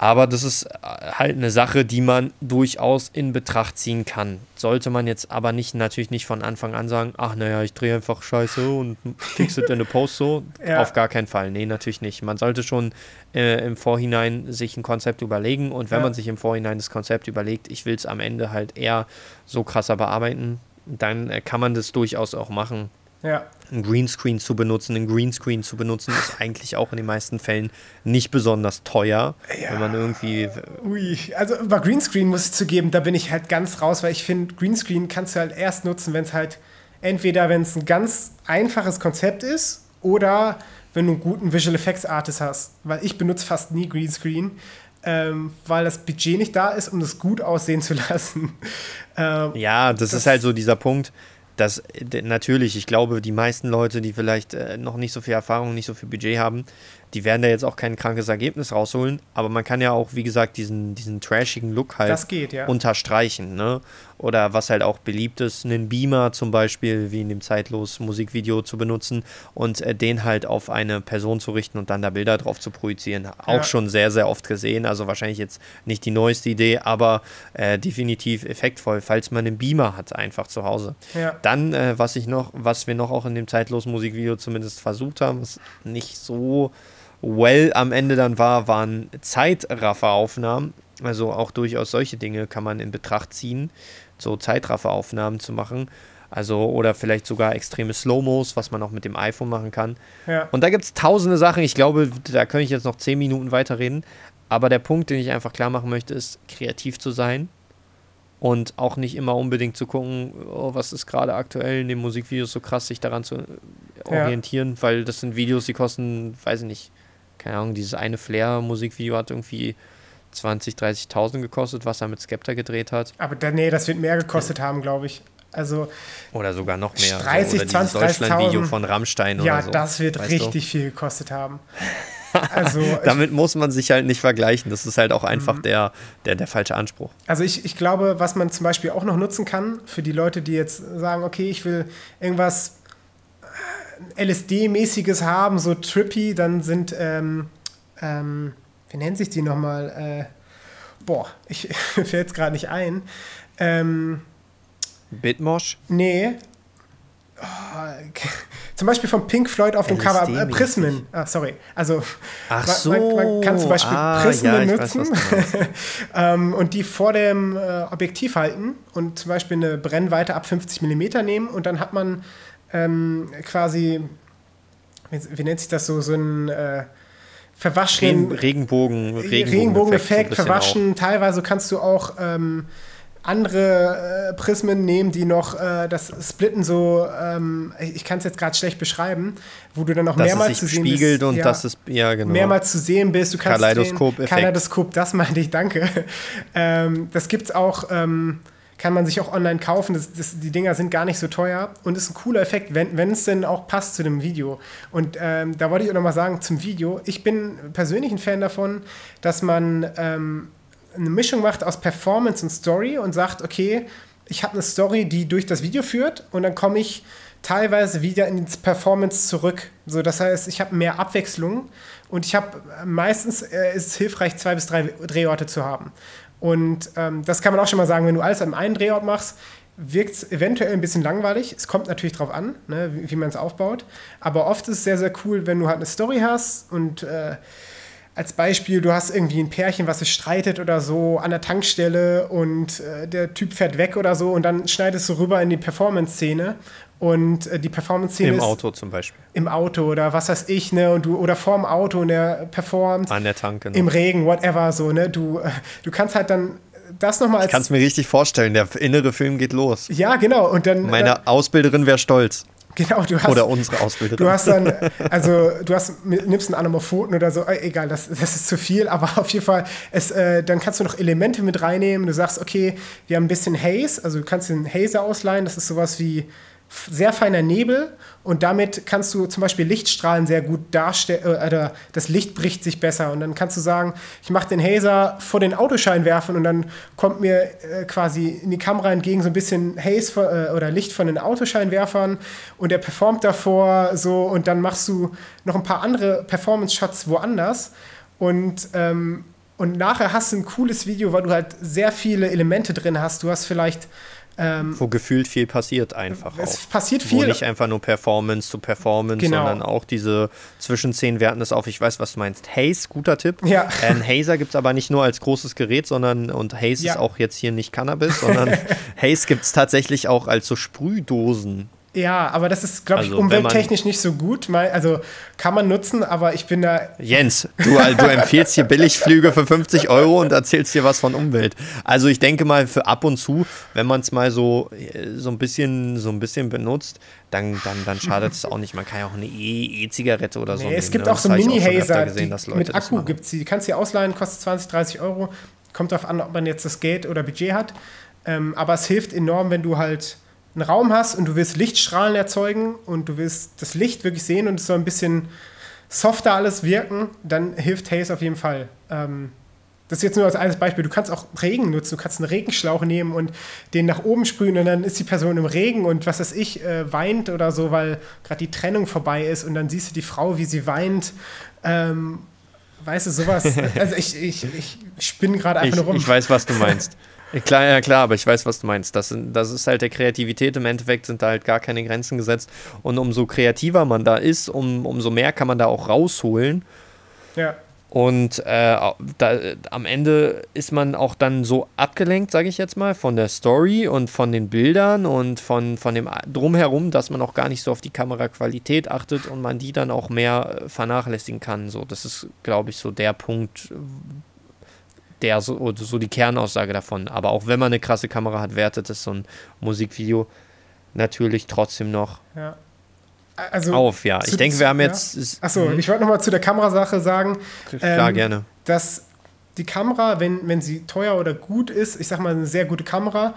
Aber das ist äh, halt eine Sache, die man durchaus in Betracht ziehen kann. Sollte man jetzt aber nicht natürlich nicht von Anfang an sagen, ach naja, ich drehe einfach Scheiße und fixe in eine Post so. Ja. Auf gar keinen Fall. Nee, natürlich nicht. Man sollte schon äh, im Vorhinein sich ein Konzept überlegen und wenn ja. man sich im Vorhinein das Konzept überlegt, ich will es am Ende halt eher so krasser bearbeiten, dann äh, kann man das durchaus auch machen. Ja. Ein Greenscreen zu benutzen, ein Greenscreen zu benutzen, ist eigentlich auch in den meisten Fällen nicht besonders teuer. Ja. Wenn man irgendwie. Ui, also über Greenscreen muss ich zugeben, da bin ich halt ganz raus, weil ich finde, Greenscreen kannst du halt erst nutzen, wenn es halt entweder, wenn es ein ganz einfaches Konzept ist oder wenn du einen guten Visual Effects Artist hast. Weil ich benutze fast nie Greenscreen, ähm, weil das Budget nicht da ist, um das gut aussehen zu lassen. Ähm, ja, das, das, ist halt so dieser Punkt dass natürlich, ich glaube, die meisten Leute, die vielleicht äh, noch nicht so viel Erfahrung, nicht so viel Budget haben, die werden da jetzt auch kein krankes Ergebnis rausholen, aber man kann ja auch, wie gesagt, diesen, diesen trashigen Look halt geht, ja. unterstreichen. Ne? Oder was halt auch beliebt ist, einen Beamer zum Beispiel, wie in dem zeitlos Musikvideo zu benutzen und äh, den halt auf eine Person zu richten und dann da Bilder drauf zu projizieren. Auch ja. schon sehr, sehr oft gesehen. Also wahrscheinlich jetzt nicht die neueste Idee, aber äh, definitiv effektvoll, falls man einen Beamer hat, einfach zu Hause. Ja. Dann, äh, was ich noch, was wir noch auch in dem zeitlos Musikvideo zumindest versucht haben, ist nicht so well am Ende dann war, waren Zeitrafferaufnahmen. Also auch durchaus solche Dinge kann man in Betracht ziehen, so Zeitrafferaufnahmen zu machen. Also, oder vielleicht sogar extreme Slow-Mos, was man auch mit dem iPhone machen kann. Ja. Und da gibt es tausende Sachen. Ich glaube, da könnte ich jetzt noch zehn Minuten weiterreden. Aber der Punkt, den ich einfach klar machen möchte, ist, kreativ zu sein und auch nicht immer unbedingt zu gucken, oh, was ist gerade aktuell in den Musikvideos so krass, sich daran zu orientieren, ja. weil das sind Videos, die kosten, weiß ich nicht, keine Ahnung, dieses eine Flair-Musikvideo hat irgendwie 20, 30.000 gekostet, was er mit Skepta gedreht hat. Aber da, nee, das wird mehr gekostet haben, glaube ich. Also oder sogar noch mehr. 30, so, oder 20, Deutschland-Video von Rammstein ja, oder so. Ja, das wird richtig du? viel gekostet haben. Also Damit muss man sich halt nicht vergleichen. Das ist halt auch einfach mhm. der, der, der falsche Anspruch. Also ich, ich glaube, was man zum Beispiel auch noch nutzen kann, für die Leute, die jetzt sagen, okay, ich will irgendwas LSD-mäßiges haben, so trippy, dann sind, ähm, ähm, wie nennt sich die nochmal? Äh, boah, ich fällt jetzt gerade nicht ein. Ähm, Bitmosh? Nee. Oh, zum Beispiel von Pink Floyd auf dem Cover äh, Prismen. Ah, sorry. Also Ach so. man, man, kann zum Beispiel ah, Prismen ja, nutzen ähm, und die vor dem äh, Objektiv halten und zum Beispiel eine Brennweite ab 50 mm nehmen und dann hat man ähm, quasi, wie, wie, nennt sich das so, so ein äh, verwaschenen Regenbogen, Regenbogen-Effekt, Regenbogen verwaschen. Auch. Teilweise kannst du auch ähm, andere äh, Prismen nehmen, die noch äh, das Splitten so, ähm, ich kann es jetzt gerade schlecht beschreiben, wo du dann noch dass mehrmals es zu sehen bist. und ja, dass es ja genau mehrmals zu sehen bist. Du kannst Kaleidoskop, Kaleidoskop, das meinte ich, danke. ähm, das gibt's auch. Ähm, kann man sich auch online kaufen. Das, das, die Dinger sind gar nicht so teuer und ist ein cooler Effekt, wenn es denn auch passt zu dem Video. Und ähm, da wollte ich auch nochmal sagen zum Video. Ich bin persönlich ein Fan davon, dass man ähm, eine Mischung macht aus Performance und Story und sagt, okay, ich habe eine Story, die durch das Video führt und dann komme ich teilweise wieder ins Performance zurück. So, das heißt, ich habe mehr Abwechslung und ich habe meistens äh, ist es hilfreich, zwei bis drei Drehorte zu haben. Und ähm, das kann man auch schon mal sagen, wenn du alles an einem Drehort machst, wirkt es eventuell ein bisschen langweilig. Es kommt natürlich darauf an, ne, wie, wie man es aufbaut. Aber oft ist es sehr, sehr cool, wenn du halt eine Story hast und äh, als Beispiel, du hast irgendwie ein Pärchen, was sich streitet oder so an der Tankstelle und äh, der Typ fährt weg oder so und dann schneidest du rüber in die Performance-Szene und äh, die Performance-Szene Im Auto zum Beispiel. Im Auto oder was weiß ich, ne? Und du, oder vorm Auto und der performt. An der Tanke. Genau. Im Regen, whatever, so, ne? Du, äh, du kannst halt dann das nochmal als. Ich kann es mir richtig vorstellen, der innere Film geht los. Ja, genau. Und dann. Meine dann, Ausbilderin wäre stolz. Genau, du hast. Oder unsere Ausbilderin. Du hast dann, also du hast, nimmst einen Anamorphoten oder so, äh, egal, das, das ist zu viel, aber auf jeden Fall, es, äh, dann kannst du noch Elemente mit reinnehmen. Du sagst, okay, wir haben ein bisschen Haze, also du kannst den Haze ausleihen, das ist sowas wie sehr feiner Nebel und damit kannst du zum Beispiel Lichtstrahlen sehr gut darstellen, äh, oder das Licht bricht sich besser und dann kannst du sagen, ich mache den Hazer vor den Autoscheinwerfern und dann kommt mir äh, quasi in die Kamera entgegen so ein bisschen Haze äh, oder Licht von den Autoscheinwerfern und der performt davor so und dann machst du noch ein paar andere Performance-Shots woanders und ähm, und nachher hast du ein cooles Video, weil du halt sehr viele Elemente drin hast. Du hast vielleicht ähm, Wo gefühlt viel passiert einfach. Es auch. passiert viel. Wo nicht einfach nur Performance zu Performance, genau. sondern auch diese Zwischenszenen werten es auf. Ich weiß, was du meinst. Haze, guter Tipp. Ja. Ähm, Hazer gibt es aber nicht nur als großes Gerät, sondern, und Haze ja. ist auch jetzt hier nicht Cannabis, sondern Haze gibt es tatsächlich auch als so Sprühdosen. Ja, aber das ist, glaube ich, also, umwelttechnisch nicht so gut. Also kann man nutzen, aber ich bin da. Jens, du, du empfiehlst hier Billigflüge für 50 Euro und erzählst hier was von Umwelt. Also ich denke mal, für ab und zu, wenn man es mal so, so, ein bisschen, so ein bisschen benutzt, dann, dann, dann schadet es auch nicht. Man kann ja auch eine E-Zigarette oder so. Nee, es gibt ne? auch so Mini-Hazer mit Akku. Gibt's die. die kannst du ausleihen, kostet 20, 30 Euro. Kommt darauf an, ob man jetzt das Geld oder Budget hat. Ähm, aber es hilft enorm, wenn du halt einen Raum hast und du willst Lichtstrahlen erzeugen und du willst das Licht wirklich sehen und es soll ein bisschen softer alles wirken, dann hilft Haze auf jeden Fall. Ähm, das ist jetzt nur als eines Beispiel. Du kannst auch Regen nutzen. Du kannst einen Regenschlauch nehmen und den nach oben sprühen und dann ist die Person im Regen und was weiß ich, äh, weint oder so, weil gerade die Trennung vorbei ist und dann siehst du die Frau, wie sie weint. Ähm, weißt du, sowas. Also ich, ich, ich spinne gerade einfach ich, nur rum. Ich weiß, was du meinst. Klar, ja klar, aber ich weiß, was du meinst. Das, das ist halt der Kreativität. Im Endeffekt sind da halt gar keine Grenzen gesetzt. Und umso kreativer man da ist, um, umso mehr kann man da auch rausholen. Ja. Und äh, da, am Ende ist man auch dann so abgelenkt, sage ich jetzt mal, von der Story und von den Bildern und von, von dem Drumherum, dass man auch gar nicht so auf die Kameraqualität achtet und man die dann auch mehr vernachlässigen kann. So, das ist, glaube ich, so der Punkt, der so, so die Kernaussage davon. Aber auch wenn man eine krasse Kamera hat, wertet es so ein Musikvideo natürlich trotzdem noch ja. also auf. Ja, ich denke, wir haben jetzt. Ja. Achso, hm. ich wollte nochmal zu der Kamerasache sagen. Klar, ähm, gerne. Dass die Kamera, wenn, wenn sie teuer oder gut ist, ich sag mal, eine sehr gute Kamera,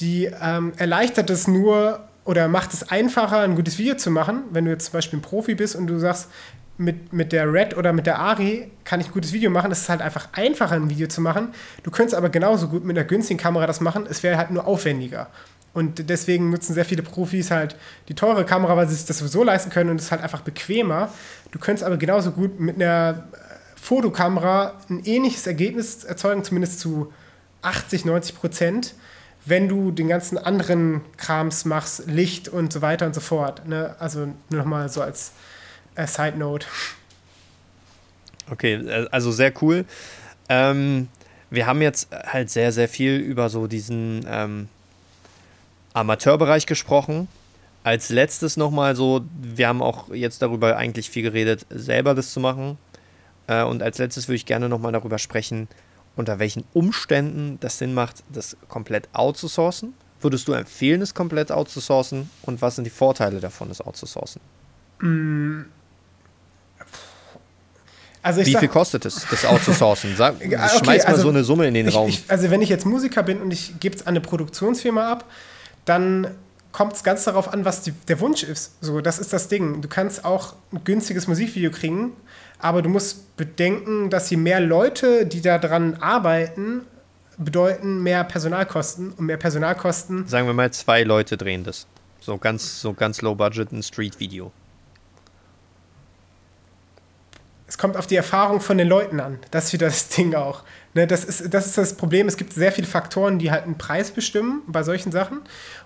die ähm, erleichtert es nur oder macht es einfacher, ein gutes Video zu machen, wenn du jetzt zum Beispiel ein Profi bist und du sagst, mit, mit der Red oder mit der Ari kann ich ein gutes Video machen. Es ist halt einfach einfacher, ein Video zu machen. Du könntest aber genauso gut mit einer günstigen Kamera das machen. Es wäre halt nur aufwendiger. Und deswegen nutzen sehr viele Profis halt die teure Kamera, weil sie sich das sowieso leisten können und es ist halt einfach bequemer. Du könntest aber genauso gut mit einer äh, Fotokamera ein ähnliches Ergebnis erzeugen, zumindest zu 80, 90 Prozent, wenn du den ganzen anderen Krams machst, Licht und so weiter und so fort. Ne? Also nur nochmal so als äh, Side Note. Okay, äh, also sehr cool. Ähm, wir haben jetzt halt sehr, sehr viel über so diesen ähm, Amateurbereich gesprochen. Als letztes nochmal so, wir haben auch jetzt darüber eigentlich viel geredet, selber das zu machen. Äh, und als letztes würde ich gerne nochmal darüber sprechen, unter welchen Umständen das Sinn macht, das komplett outzusourcen. Würdest du empfehlen, es komplett outzusourcen? Und was sind die Vorteile davon, es outzusourcen? Mm. Also Wie sag, viel kostet es, das outzusourcen? Sag, okay, schmeiß mal also so eine Summe in den ich, Raum. Ich, also wenn ich jetzt Musiker bin und ich gebe es an eine Produktionsfirma ab, dann kommt es ganz darauf an, was die, der Wunsch ist. So, das ist das Ding. Du kannst auch ein günstiges Musikvideo kriegen, aber du musst bedenken, dass je mehr Leute, die daran arbeiten, bedeuten mehr Personalkosten und mehr Personalkosten. Sagen wir mal, zwei Leute drehen das. So ganz, so ganz low budget ein Street-Video. Es kommt auf die Erfahrung von den Leuten an. Das ist wieder das Ding auch. Ne, das, ist, das ist das Problem. Es gibt sehr viele Faktoren, die halt einen Preis bestimmen bei solchen Sachen.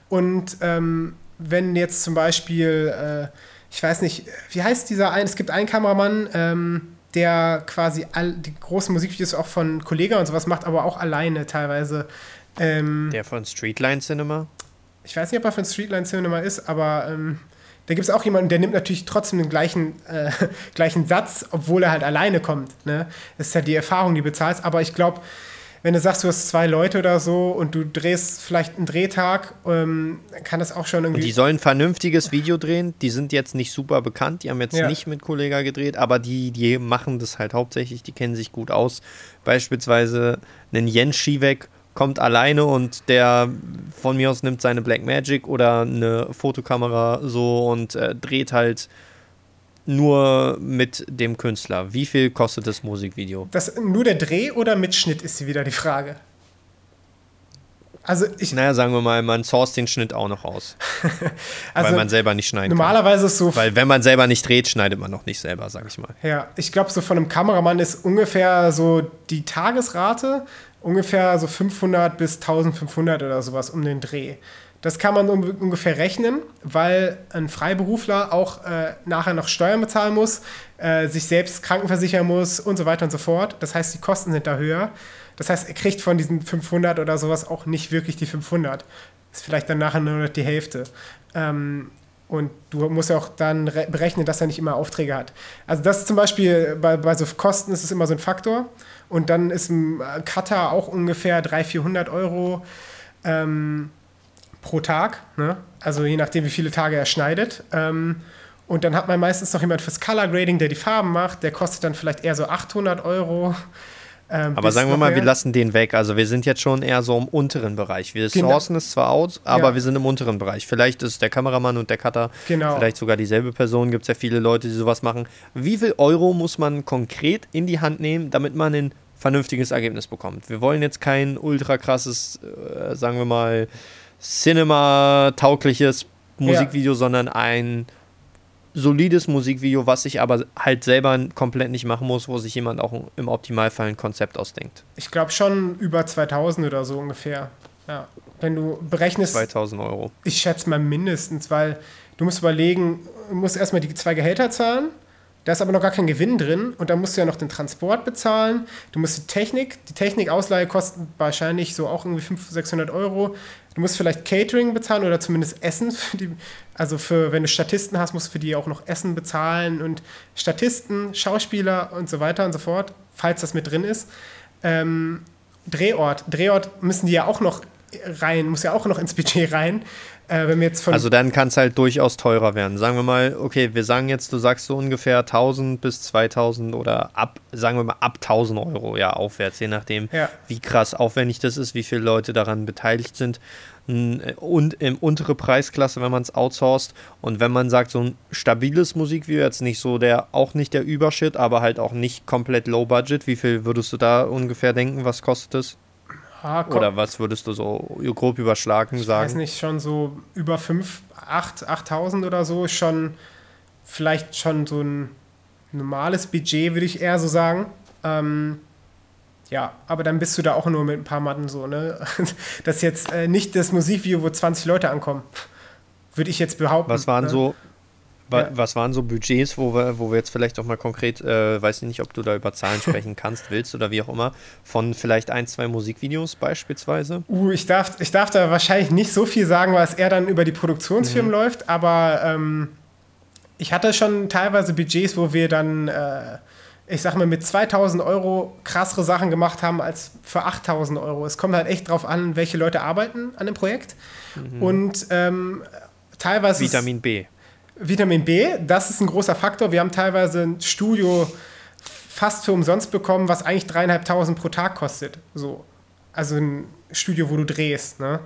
Und ähm, wenn jetzt zum Beispiel äh, ich weiß nicht, wie heißt dieser ein? Es gibt einen Kameramann, ähm, der quasi all, die großen Musikvideos auch von Kollegen und sowas macht, aber auch alleine teilweise. Ähm, der von Streetline Cinema? Ich weiß nicht, ob er von Streetline Cinema ist, aber ähm, da gibt es auch jemanden, der nimmt natürlich trotzdem den gleichen, äh, gleichen Satz, obwohl er halt alleine kommt. Ne? Das ist ja die Erfahrung, die du bezahlst. Aber ich glaube, wenn du sagst, du hast zwei Leute oder so und du drehst vielleicht einen Drehtag, ähm, kann das auch schon irgendwie. Und die sollen ein vernünftiges Video drehen. Die sind jetzt nicht super bekannt. Die haben jetzt ja. nicht mit Kollega gedreht, aber die, die machen das halt hauptsächlich. Die kennen sich gut aus. Beispielsweise einen Jens Schiewek kommt alleine und der von mir aus nimmt seine Black Magic oder eine Fotokamera so und äh, dreht halt nur mit dem Künstler. Wie viel kostet das Musikvideo? Das, nur der Dreh oder mit Schnitt ist wieder die Frage. Also ich. Naja, sagen wir mal, man source den Schnitt auch noch aus. also weil man selber nicht schneiden Normalerweise kann. ist so. Weil wenn man selber nicht dreht, schneidet man noch nicht selber, sag ich mal. Ja, ich glaube, so von einem Kameramann ist ungefähr so die Tagesrate ungefähr so 500 bis 1500 oder sowas um den Dreh. Das kann man ungefähr rechnen, weil ein Freiberufler auch äh, nachher noch Steuern bezahlen muss, äh, sich selbst krankenversichern muss und so weiter und so fort. Das heißt, die Kosten sind da höher. Das heißt, er kriegt von diesen 500 oder sowas auch nicht wirklich die 500. Ist vielleicht dann nachher nur noch die Hälfte. Ähm, und du musst ja auch dann berechnen, dass er nicht immer Aufträge hat. Also das zum Beispiel bei, bei so Kosten ist es immer so ein Faktor. Und dann ist ein Cutter auch ungefähr 300, 400 Euro. Ähm, pro Tag, ne? also je nachdem, wie viele Tage er schneidet. Ähm, und dann hat man meistens noch jemand fürs Color Grading, der die Farben macht. Der kostet dann vielleicht eher so 800 Euro. Ähm, aber sagen wir mal, mehr. wir lassen den weg. Also wir sind jetzt schon eher so im unteren Bereich. Wir genau. sourcen es zwar aus, aber ja. wir sind im unteren Bereich. Vielleicht ist der Kameramann und der Cutter genau. vielleicht sogar dieselbe Person. Gibt es ja viele Leute, die sowas machen. Wie viel Euro muss man konkret in die Hand nehmen, damit man ein vernünftiges Ergebnis bekommt? Wir wollen jetzt kein ultra krasses, äh, sagen wir mal, Cinema-taugliches Musikvideo, ja. sondern ein solides Musikvideo, was ich aber halt selber komplett nicht machen muss, wo sich jemand auch im Optimalfall ein Konzept ausdenkt. Ich glaube schon über 2000 oder so ungefähr. Ja. Wenn du berechnest. 2000 Euro. Ich schätze mal mindestens, weil du musst überlegen, du musst erstmal die zwei Gehälter zahlen da ist aber noch gar kein Gewinn drin und da musst du ja noch den Transport bezahlen. Du musst die Technik, die Technikausleihe kostet wahrscheinlich so auch irgendwie 500, 600 Euro. Du musst vielleicht Catering bezahlen oder zumindest Essen. Für die, also für, wenn du Statisten hast, musst du für die auch noch Essen bezahlen und Statisten, Schauspieler und so weiter und so fort, falls das mit drin ist. Ähm, Drehort. Drehort müssen die ja auch noch rein, muss ja auch noch ins Budget rein. Äh, wenn wir jetzt von also dann kann es halt durchaus teurer werden. Sagen wir mal, okay, wir sagen jetzt, du sagst so ungefähr 1000 bis 2000 oder ab, sagen wir mal ab 1000 Euro, ja, aufwärts, je nachdem, ja. wie krass aufwendig das ist, wie viele Leute daran beteiligt sind. Und im untere Preisklasse, wenn man es outsourced. Und wenn man sagt, so ein stabiles Musikvideo, jetzt nicht so der, auch nicht der Übershit, aber halt auch nicht komplett low budget, wie viel würdest du da ungefähr denken, was kostet es? Ah, Oder was würdest du so grob überschlagen ich sagen? Ich weiß nicht, schon so über 5, 8, 8000 oder so, schon vielleicht schon so ein normales Budget, würde ich eher so sagen. Ähm, ja, aber dann bist du da auch nur mit ein paar Matten so, ne? Das ist jetzt äh, nicht das Musikvideo, wo 20 Leute ankommen. Würde ich jetzt behaupten. Was waren ne? so, wa, was waren so Budgets, wo wir, wo wir jetzt vielleicht auch mal konkret, äh, weiß ich nicht, ob du da über Zahlen sprechen kannst, willst oder wie auch immer, von vielleicht ein, zwei Musikvideos beispielsweise? Uh, ich darf, ich darf da wahrscheinlich nicht so viel sagen, weil es eher dann über die Produktionsfirmen mhm. läuft, aber ähm, ich hatte schon teilweise Budgets, wo wir dann äh, ich sag mal, mit 2000 Euro krassere Sachen gemacht haben als für 8000 Euro. Es kommt halt echt drauf an, welche Leute arbeiten an dem Projekt. Mhm. Und ähm, teilweise. Vitamin B. Vitamin B, das ist ein großer Faktor. Wir haben teilweise ein Studio fast für umsonst bekommen, was eigentlich dreieinhalbtausend pro Tag kostet. So. Also ein Studio, wo du drehst. Ne?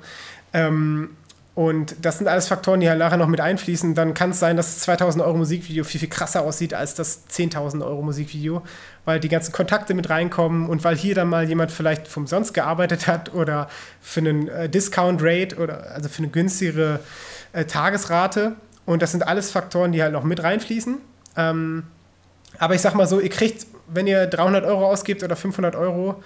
Ähm, und das sind alles Faktoren, die halt nachher noch mit einfließen. Dann kann es sein, dass das 2000 Euro Musikvideo viel, viel krasser aussieht als das 10.000 Euro Musikvideo, weil die ganzen Kontakte mit reinkommen und weil hier dann mal jemand vielleicht vom Sonst gearbeitet hat oder für einen äh, Discount Rate oder also für eine günstigere äh, Tagesrate. Und das sind alles Faktoren, die halt noch mit reinfließen. Ähm, aber ich sag mal so, ihr kriegt, wenn ihr 300 Euro ausgibt oder 500 Euro,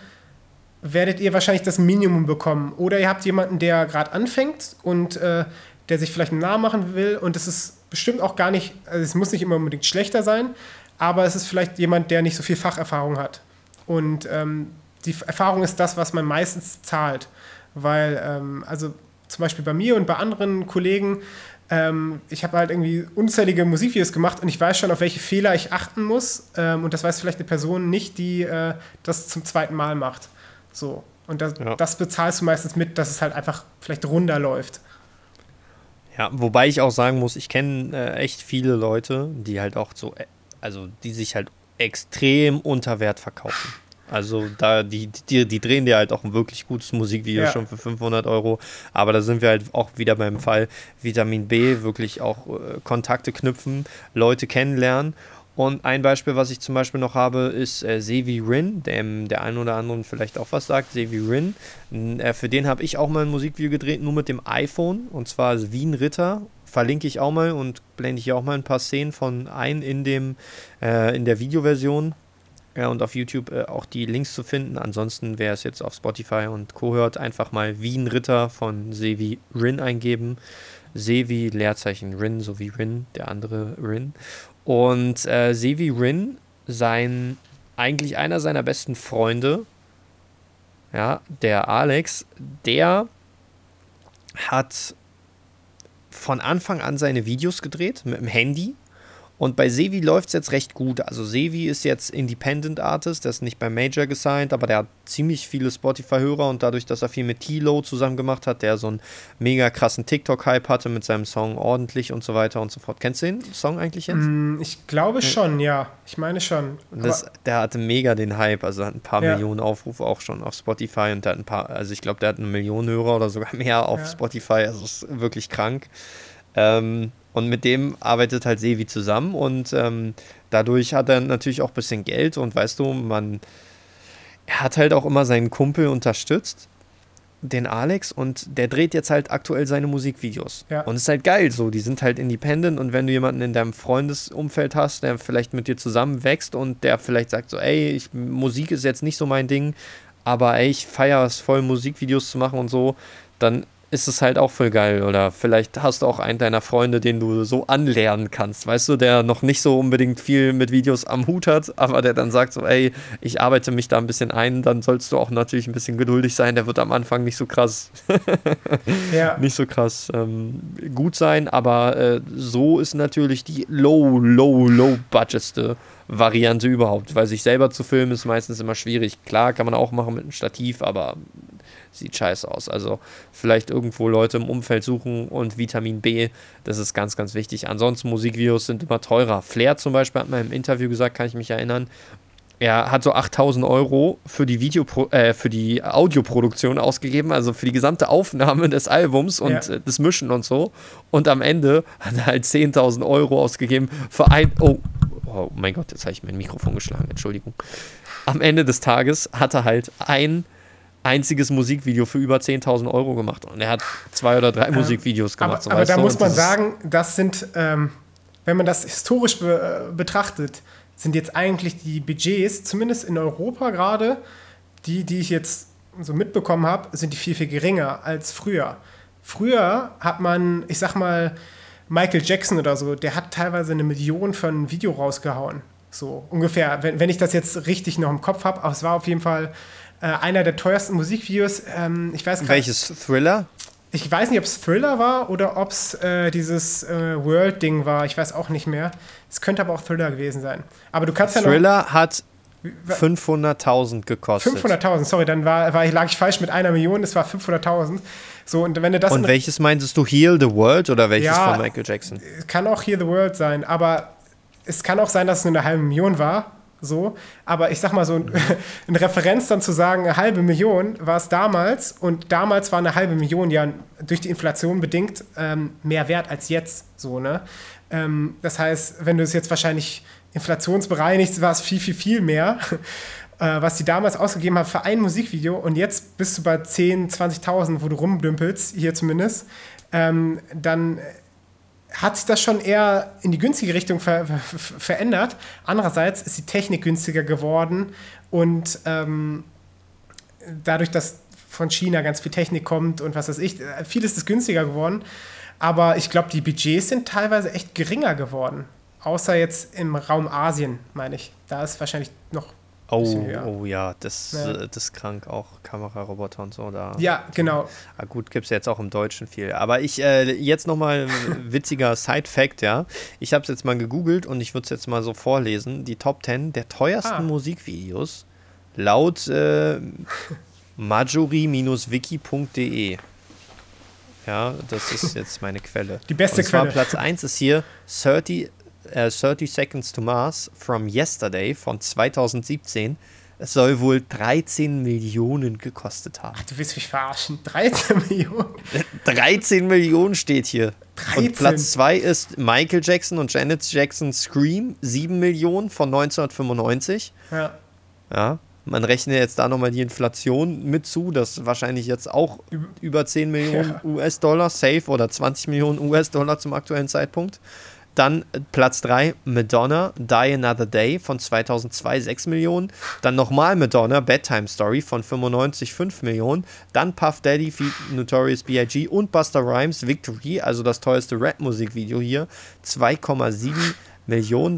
werdet ihr wahrscheinlich das Minimum bekommen. Oder ihr habt jemanden, der gerade anfängt und äh, der sich vielleicht einen Namen machen will und es ist bestimmt auch gar nicht, also es muss nicht immer unbedingt schlechter sein, aber es ist vielleicht jemand, der nicht so viel Facherfahrung hat. Und ähm, die Erfahrung ist das, was man meistens zahlt. Weil, ähm, also zum Beispiel bei mir und bei anderen Kollegen, ähm, ich habe halt irgendwie unzählige Musikvideos gemacht und ich weiß schon, auf welche Fehler ich achten muss. Ähm, und das weiß vielleicht eine Person nicht, die äh, das zum zweiten Mal macht. So. Und das, ja. das bezahlst du meistens mit, dass es halt einfach vielleicht runterläuft. Ja, wobei ich auch sagen muss, ich kenne äh, echt viele Leute, die halt auch so, äh, also die sich halt extrem unter Wert verkaufen. Also da, die, die, die drehen dir halt auch ein wirklich gutes Musikvideo ja. schon für 500 Euro. Aber da sind wir halt auch wieder beim Fall Vitamin B, wirklich auch äh, Kontakte knüpfen, Leute kennenlernen. Und ein Beispiel, was ich zum Beispiel noch habe, ist äh, Sevi Rin, dem der ein oder anderen vielleicht auch was sagt. Sevi Rin. Äh, für den habe ich auch mal ein Musikvideo gedreht, nur mit dem iPhone. Und zwar Wien Ritter. Verlinke ich auch mal und blende ich auch mal ein paar Szenen von ein in, dem, äh, in der Videoversion. Ja, und auf YouTube äh, auch die Links zu finden. Ansonsten, wer es jetzt auf Spotify und Co. hört, einfach mal Wien Ritter von Sevi Rin eingeben. Sevi, Leerzeichen Rin, so wie Rin, der andere Rin. Und äh, Sevi Rin, sein, eigentlich einer seiner besten Freunde, ja, der Alex, der hat von Anfang an seine Videos gedreht mit dem Handy und bei Sevi läuft es jetzt recht gut. Also Sevi ist jetzt Independent Artist, der ist nicht bei Major gesigned, aber der hat ziemlich viele Spotify-Hörer und dadurch, dass er viel mit T-Lo zusammen gemacht hat, der so einen mega krassen TikTok-Hype hatte mit seinem Song ordentlich und so weiter und so fort. Kennst du den Song eigentlich jetzt? Mm, ich glaube schon, ja. Ich meine schon. Das, der hatte mega den Hype, also hat ein paar ja. Millionen Aufrufe auch schon auf Spotify und der hat ein paar, also ich glaube, der hat eine Million Hörer oder sogar mehr auf ja. Spotify, also ist wirklich krank. Ähm, und mit dem arbeitet halt Sevi zusammen und ähm, dadurch hat er natürlich auch ein bisschen Geld und weißt du, man, er hat halt auch immer seinen Kumpel unterstützt, den Alex, und der dreht jetzt halt aktuell seine Musikvideos. Ja. Und es ist halt geil so, die sind halt independent und wenn du jemanden in deinem Freundesumfeld hast, der vielleicht mit dir zusammen wächst und der vielleicht sagt so, ey, ich, Musik ist jetzt nicht so mein Ding, aber ey, ich feiere es voll, Musikvideos zu machen und so, dann ist es halt auch voll geil. Oder vielleicht hast du auch einen deiner Freunde, den du so anlernen kannst, weißt du, der noch nicht so unbedingt viel mit Videos am Hut hat, aber der dann sagt so, ey, ich arbeite mich da ein bisschen ein, dann sollst du auch natürlich ein bisschen geduldig sein. Der wird am Anfang nicht so krass, ja. nicht so krass ähm, gut sein, aber äh, so ist natürlich die low, low, low budgetste Variante überhaupt, weil sich selber zu filmen ist meistens immer schwierig. Klar, kann man auch machen mit einem Stativ, aber sieht scheiße aus. Also vielleicht irgendwo Leute im Umfeld suchen und Vitamin B, das ist ganz, ganz wichtig. Ansonsten Musikvideos sind immer teurer. Flair zum Beispiel hat mal im Interview gesagt, kann ich mich erinnern, er hat so 8000 Euro für die Video äh, für die Audioproduktion ausgegeben, also für die gesamte Aufnahme des Albums und ja. äh, das Mischen und so. Und am Ende hat er halt 10.000 Euro ausgegeben für ein. Oh, oh mein Gott, jetzt habe ich mein Mikrofon geschlagen, Entschuldigung. Am Ende des Tages hat er halt ein einziges Musikvideo für über 10.000 Euro gemacht. Und er hat zwei oder drei ähm, Musikvideos gemacht. Aber, aber da muss man sagen, das sind, ähm, wenn man das historisch be äh, betrachtet, sind jetzt eigentlich die Budgets, zumindest in Europa gerade, die, die ich jetzt so mitbekommen habe, sind die viel, viel geringer als früher. Früher hat man, ich sag mal, Michael Jackson oder so, der hat teilweise eine Million für ein Video rausgehauen. So ungefähr, wenn, wenn ich das jetzt richtig noch im Kopf habe, aber es war auf jeden Fall äh, einer der teuersten Musikvideos. Ähm, ich weiß Welches Thriller? Ich weiß nicht, ob es Thriller war oder ob es äh, dieses äh, World-Ding war. Ich weiß auch nicht mehr. Es könnte aber auch Thriller gewesen sein. Aber du kannst ja Thriller hat 500.000 gekostet. 500.000, sorry, dann war, war, lag ich falsch mit einer Million, es war 500.000. So, und wenn du das und welches meintest du, Heal the World oder welches ja, von Michael Jackson? Kann auch Heal the World sein, aber es kann auch sein, dass es nur eine halbe Million war. So, aber ich sag mal so, eine Referenz dann zu sagen, eine halbe Million war es damals und damals war eine halbe Million ja durch die Inflation bedingt ähm, mehr wert als jetzt. So, ne? Ähm, das heißt, wenn du es jetzt wahrscheinlich inflationsbereinigt, war es viel, viel, viel mehr, äh, was sie damals ausgegeben haben für ein Musikvideo und jetzt bist du bei 10.000, 20.000, wo du rumdümpelst, hier zumindest, ähm, dann hat sich das schon eher in die günstige Richtung ver ver verändert. Andererseits ist die Technik günstiger geworden und ähm, dadurch, dass von China ganz viel Technik kommt und was weiß ich, vieles ist günstiger geworden. Aber ich glaube, die Budgets sind teilweise echt geringer geworden. Außer jetzt im Raum Asien, meine ich. Da ist wahrscheinlich noch. Oh, oh ja, das, ja. Äh, das ist krank, auch Kameraroboter und so. Da. Ja, genau. Ah, gut, gibt es ja jetzt auch im Deutschen viel. Aber ich, äh, jetzt nochmal ein witziger Side-Fact, ja. Ich habe es jetzt mal gegoogelt und ich würde es jetzt mal so vorlesen. Die Top 10 der teuersten ah. Musikvideos laut äh, majori-wiki.de. Ja, das ist jetzt meine Quelle. Die beste und zwar Quelle. Platz 1 ist hier 30 äh, 30 Seconds to Mars from Yesterday von 2017. Es soll wohl 13 Millionen gekostet haben. Ach, du willst mich verarschen. 13 Millionen? 13 Millionen steht hier. 13. Und Platz 2 ist Michael Jackson und Janet Jackson Scream, 7 Millionen von 1995. Ja. Ja. Man rechnet jetzt da nochmal die Inflation mit zu, das wahrscheinlich jetzt auch über 10 Millionen ja. US-Dollar safe oder 20 Millionen US-Dollar zum aktuellen Zeitpunkt. Dann Platz 3, Madonna, Die Another Day von 2002, 6 Millionen. Dann nochmal Madonna, Bedtime Story von 95, 5 Millionen. Dann Puff Daddy, Notorious B.I.G. und Buster Rhymes, Victory, also das teuerste Rap-Musikvideo hier, 2,7 Millionen.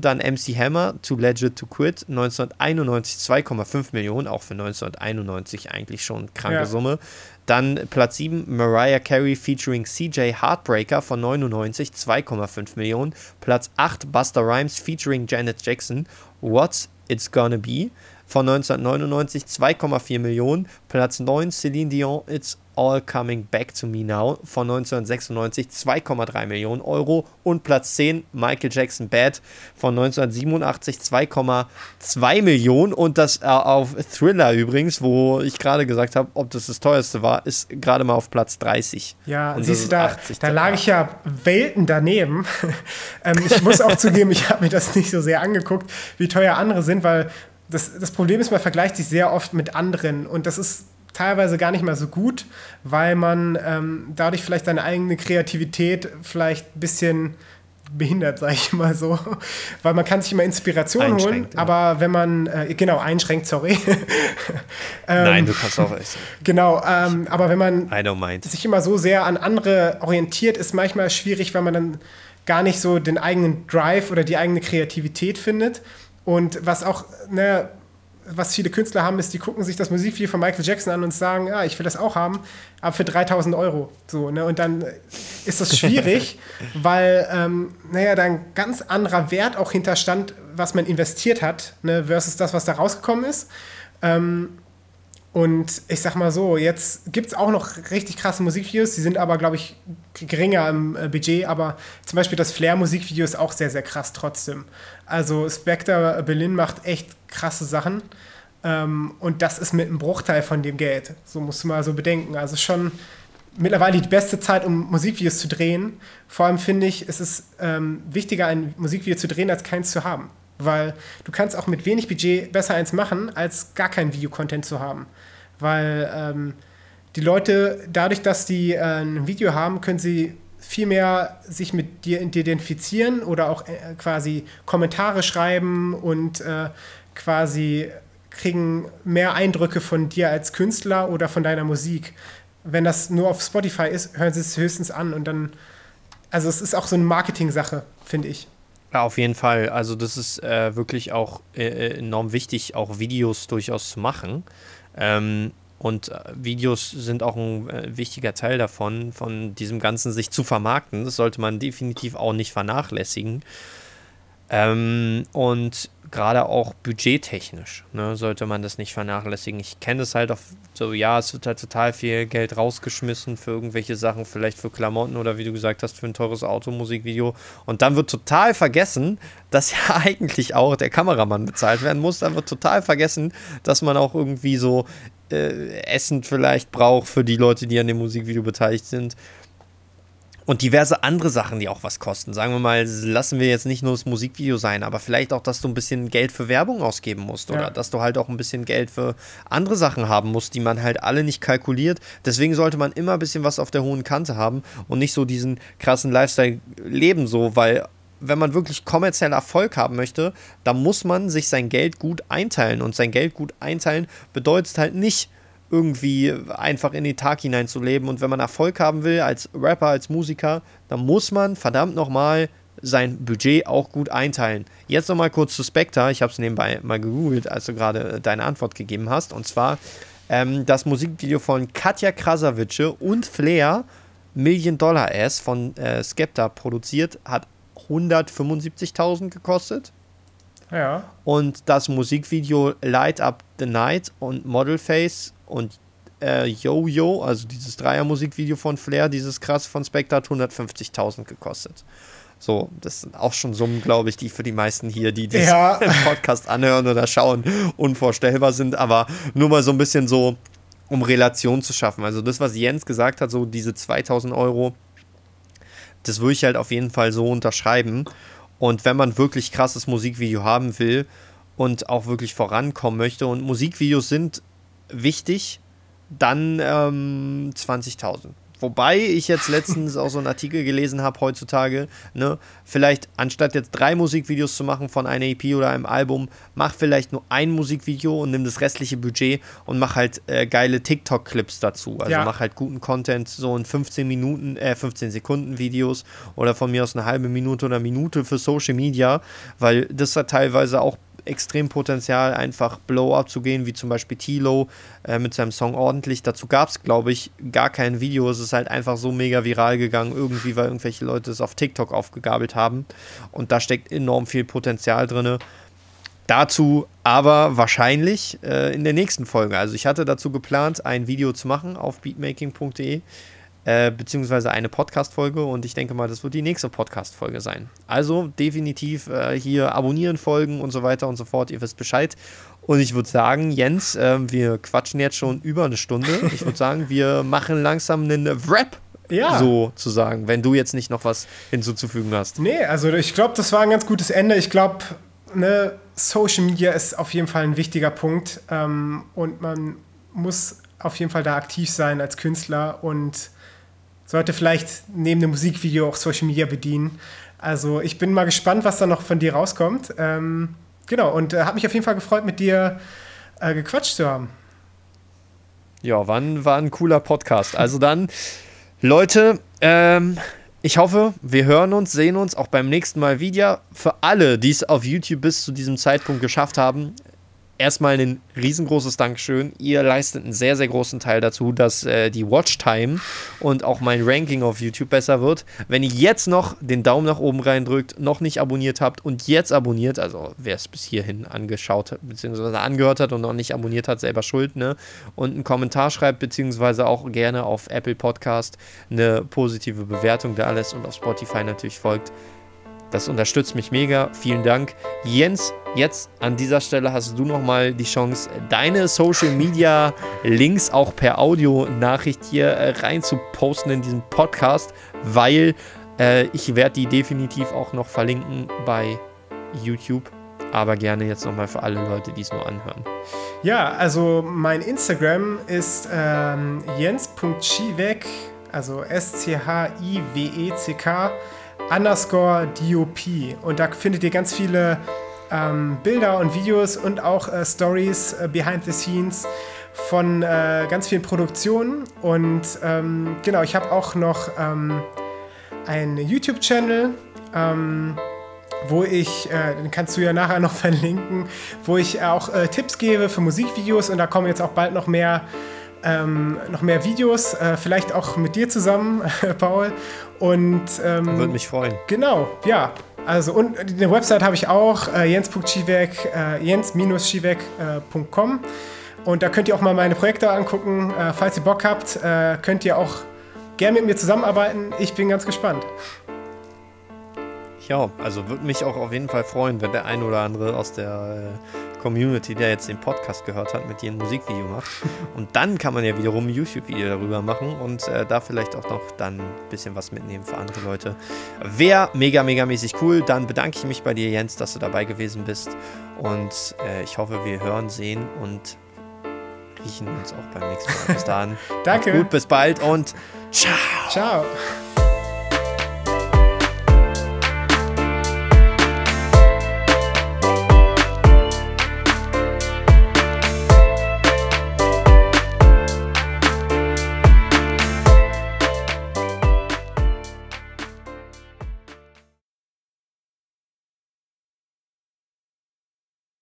Dann MC Hammer, Too Legit to Quit, 1991 2,5 Millionen, auch für 1991 eigentlich schon kranke ja. Summe. Dann Platz 7 Mariah Carey featuring CJ Heartbreaker von 99, 2,5 Millionen. Platz 8 Buster Rhymes featuring Janet Jackson, What's It's Gonna Be von 1999, 2,4 Millionen. Platz 9 Celine Dion, It's All Coming Back to Me Now von 1996 2,3 Millionen Euro und Platz 10 Michael Jackson Bad von 1987 2,2 Millionen und das äh, auf Thriller übrigens, wo ich gerade gesagt habe, ob das das teuerste war, ist gerade mal auf Platz 30. Ja, und siehst du, da, da lag ich ja Welten daneben. ähm, ich muss auch zugeben, ich habe mir das nicht so sehr angeguckt, wie teuer andere sind, weil das, das Problem ist, man vergleicht sich sehr oft mit anderen und das ist teilweise gar nicht mehr so gut, weil man ähm, dadurch vielleicht seine eigene Kreativität vielleicht ein bisschen behindert, sage ich mal so. Weil man kann sich immer Inspiration holen, ja. aber wenn man, äh, genau, einschränkt, sorry. ähm, Nein, du kannst auch essen. Genau, ähm, aber wenn man sich immer so sehr an andere orientiert, ist manchmal schwierig, weil man dann gar nicht so den eigenen Drive oder die eigene Kreativität findet. Und was auch, ne, was viele Künstler haben, ist, die gucken sich das Musikvideo von Michael Jackson an und sagen, ja, ich will das auch haben, aber für 3000 Euro. So, ne? Und dann ist das schwierig, weil, ähm, naja, da ein ganz anderer Wert auch hinterstand, was man investiert hat, ne, versus das, was da rausgekommen ist. Ähm, und ich sag mal so, jetzt gibt es auch noch richtig krasse Musikvideos, die sind aber, glaube ich, geringer im äh, Budget, aber zum Beispiel das Flair-Musikvideo ist auch sehr, sehr krass trotzdem. Also Spectre Berlin macht echt krasse Sachen ähm, und das ist mit einem Bruchteil von dem Geld. So musst du mal so bedenken. Also schon mittlerweile die beste Zeit, um Musikvideos zu drehen. Vor allem finde ich, es ist ähm, wichtiger, ein Musikvideo zu drehen, als keins zu haben. Weil du kannst auch mit wenig Budget besser eins machen, als gar kein Videocontent zu haben. Weil ähm, die Leute, dadurch, dass die äh, ein Video haben, können sie viel mehr sich mit dir identifizieren oder auch äh, quasi Kommentare schreiben und äh, quasi kriegen mehr Eindrücke von dir als Künstler oder von deiner Musik. Wenn das nur auf Spotify ist, hören sie es höchstens an und dann, also es ist auch so eine Marketing-Sache, finde ich. Ja, auf jeden Fall. Also das ist äh, wirklich auch äh, enorm wichtig, auch Videos durchaus zu machen. Ähm, und äh, Videos sind auch ein äh, wichtiger Teil davon, von diesem Ganzen sich zu vermarkten. Das sollte man definitiv auch nicht vernachlässigen. Ähm, und gerade auch budgettechnisch ne, sollte man das nicht vernachlässigen. Ich kenne es halt auch so, ja, es wird halt total viel Geld rausgeschmissen für irgendwelche Sachen, vielleicht für Klamotten oder wie du gesagt hast, für ein teures Automusikvideo. Und dann wird total vergessen, dass ja eigentlich auch der Kameramann bezahlt werden muss. Dann wird total vergessen, dass man auch irgendwie so äh, Essen vielleicht braucht für die Leute, die an dem Musikvideo beteiligt sind und diverse andere Sachen, die auch was kosten. Sagen wir mal, lassen wir jetzt nicht nur das Musikvideo sein, aber vielleicht auch, dass du ein bisschen Geld für Werbung ausgeben musst oder ja. dass du halt auch ein bisschen Geld für andere Sachen haben musst, die man halt alle nicht kalkuliert. Deswegen sollte man immer ein bisschen was auf der hohen Kante haben und nicht so diesen krassen Lifestyle leben, so, weil wenn man wirklich kommerziellen Erfolg haben möchte, dann muss man sich sein Geld gut einteilen. Und sein Geld gut einteilen bedeutet halt nicht, irgendwie einfach in den Tag hineinzuleben. Und wenn man Erfolg haben will als Rapper, als Musiker, dann muss man verdammt nochmal sein Budget auch gut einteilen. Jetzt nochmal kurz zu Spectre. Ich habe es nebenbei mal gegoogelt, als du gerade deine Antwort gegeben hast. Und zwar ähm, das Musikvideo von Katja Krasavice und Flair, Million Dollar Ass von äh, Skepta produziert, hat 175.000 gekostet. Ja. Und das Musikvideo Light Up the Night und Model Face und äh, Yo Yo, also dieses Dreier-Musikvideo von Flair, dieses krass von Spectre, hat 150.000 gekostet. So, das sind auch schon Summen, glaube ich, die für die meisten hier, die diesen ja. Podcast anhören oder schauen, unvorstellbar sind. Aber nur mal so ein bisschen so, um Relation zu schaffen. Also das, was Jens gesagt hat, so diese 2000 Euro, das würde ich halt auf jeden Fall so unterschreiben. Und wenn man wirklich krasses Musikvideo haben will und auch wirklich vorankommen möchte, und Musikvideos sind wichtig, dann ähm, 20.000. Wobei ich jetzt letztens auch so einen Artikel gelesen habe heutzutage, ne, vielleicht anstatt jetzt drei Musikvideos zu machen von einer EP oder einem Album, mach vielleicht nur ein Musikvideo und nimm das restliche Budget und mach halt äh, geile TikTok-Clips dazu. Also ja. mach halt guten Content, so in 15 Minuten, äh, 15 Sekunden Videos oder von mir aus eine halbe Minute oder Minute für Social Media, weil das hat teilweise auch extrem Potenzial, einfach Blow-up zu gehen, wie zum Beispiel Tilo äh, mit seinem Song ordentlich. Dazu gab es, glaube ich, gar kein Video. Es ist halt einfach so mega viral gegangen, irgendwie, weil irgendwelche Leute es auf TikTok aufgegabelt haben. Und da steckt enorm viel Potenzial drin. Dazu aber wahrscheinlich äh, in der nächsten Folge. Also ich hatte dazu geplant, ein Video zu machen auf beatmaking.de äh, beziehungsweise eine Podcast-Folge und ich denke mal, das wird die nächste Podcast-Folge sein. Also definitiv äh, hier abonnieren, folgen und so weiter und so fort. Ihr wisst Bescheid. Und ich würde sagen, Jens, äh, wir quatschen jetzt schon über eine Stunde. Ich würde sagen, wir machen langsam einen Wrap ja. sozusagen, wenn du jetzt nicht noch was hinzuzufügen hast. Nee, also ich glaube, das war ein ganz gutes Ende. Ich glaube, ne, Social Media ist auf jeden Fall ein wichtiger Punkt ähm, und man muss auf jeden Fall da aktiv sein als Künstler und sollte vielleicht neben dem Musikvideo auch Social Media bedienen. Also ich bin mal gespannt, was da noch von dir rauskommt. Ähm, genau, und äh, habe mich auf jeden Fall gefreut, mit dir äh, gequatscht zu haben. Ja, war ein, war ein cooler Podcast. Also dann, Leute, ähm, ich hoffe, wir hören uns, sehen uns auch beim nächsten Mal wieder. Für alle, die es auf YouTube bis zu diesem Zeitpunkt geschafft haben, erstmal ein riesengroßes Dankeschön. Ihr leistet einen sehr, sehr großen Teil dazu, dass äh, die Watchtime und auch mein Ranking auf YouTube besser wird. Wenn ihr jetzt noch den Daumen nach oben reindrückt, noch nicht abonniert habt und jetzt abonniert, also wer es bis hierhin angeschaut hat, beziehungsweise angehört hat und noch nicht abonniert hat, selber schuld, ne? Und einen Kommentar schreibt, beziehungsweise auch gerne auf Apple Podcast eine positive Bewertung da alles und auf Spotify natürlich folgt. Das unterstützt mich mega. Vielen Dank. Jens, jetzt an dieser Stelle hast du nochmal die Chance, deine Social Media Links auch per Audio-Nachricht hier äh, rein zu posten in diesem Podcast, weil äh, ich werde die definitiv auch noch verlinken bei YouTube. Aber gerne jetzt nochmal für alle Leute, die es nur anhören. Ja, also mein Instagram ist ähm, jens.chiwek, also S-C-H-I-W-E-C-K underscore DOP. Und da findet ihr ganz viele ähm, Bilder und Videos und auch äh, Stories äh, behind the scenes von äh, ganz vielen Produktionen. Und ähm, genau, ich habe auch noch ähm, einen YouTube-Channel. Ähm, wo ich, äh, den kannst du ja nachher noch verlinken, wo ich auch äh, Tipps gebe für Musikvideos und da kommen jetzt auch bald noch mehr, ähm, noch mehr Videos, äh, vielleicht auch mit dir zusammen, Paul. Und ähm, würde mich freuen. Genau, ja. Also und eine Website habe ich auch, äh, jens.schiwek, äh, jens-schiwek.com und da könnt ihr auch mal meine Projekte angucken. Äh, falls ihr Bock habt, äh, könnt ihr auch gerne mit mir zusammenarbeiten. Ich bin ganz gespannt. Ja, also würde mich auch auf jeden Fall freuen, wenn der ein oder andere aus der äh, Community, der jetzt den Podcast gehört hat, mit dir ein Musikvideo macht. Und dann kann man ja wiederum ein YouTube-Video darüber machen und äh, da vielleicht auch noch dann ein bisschen was mitnehmen für andere Leute. Wäre mega, mega mäßig cool. Dann bedanke ich mich bei dir, Jens, dass du dabei gewesen bist. Und äh, ich hoffe, wir hören, sehen und riechen uns auch beim nächsten Mal. Bis dann. Danke. Gut, bis bald und ciao. Ciao.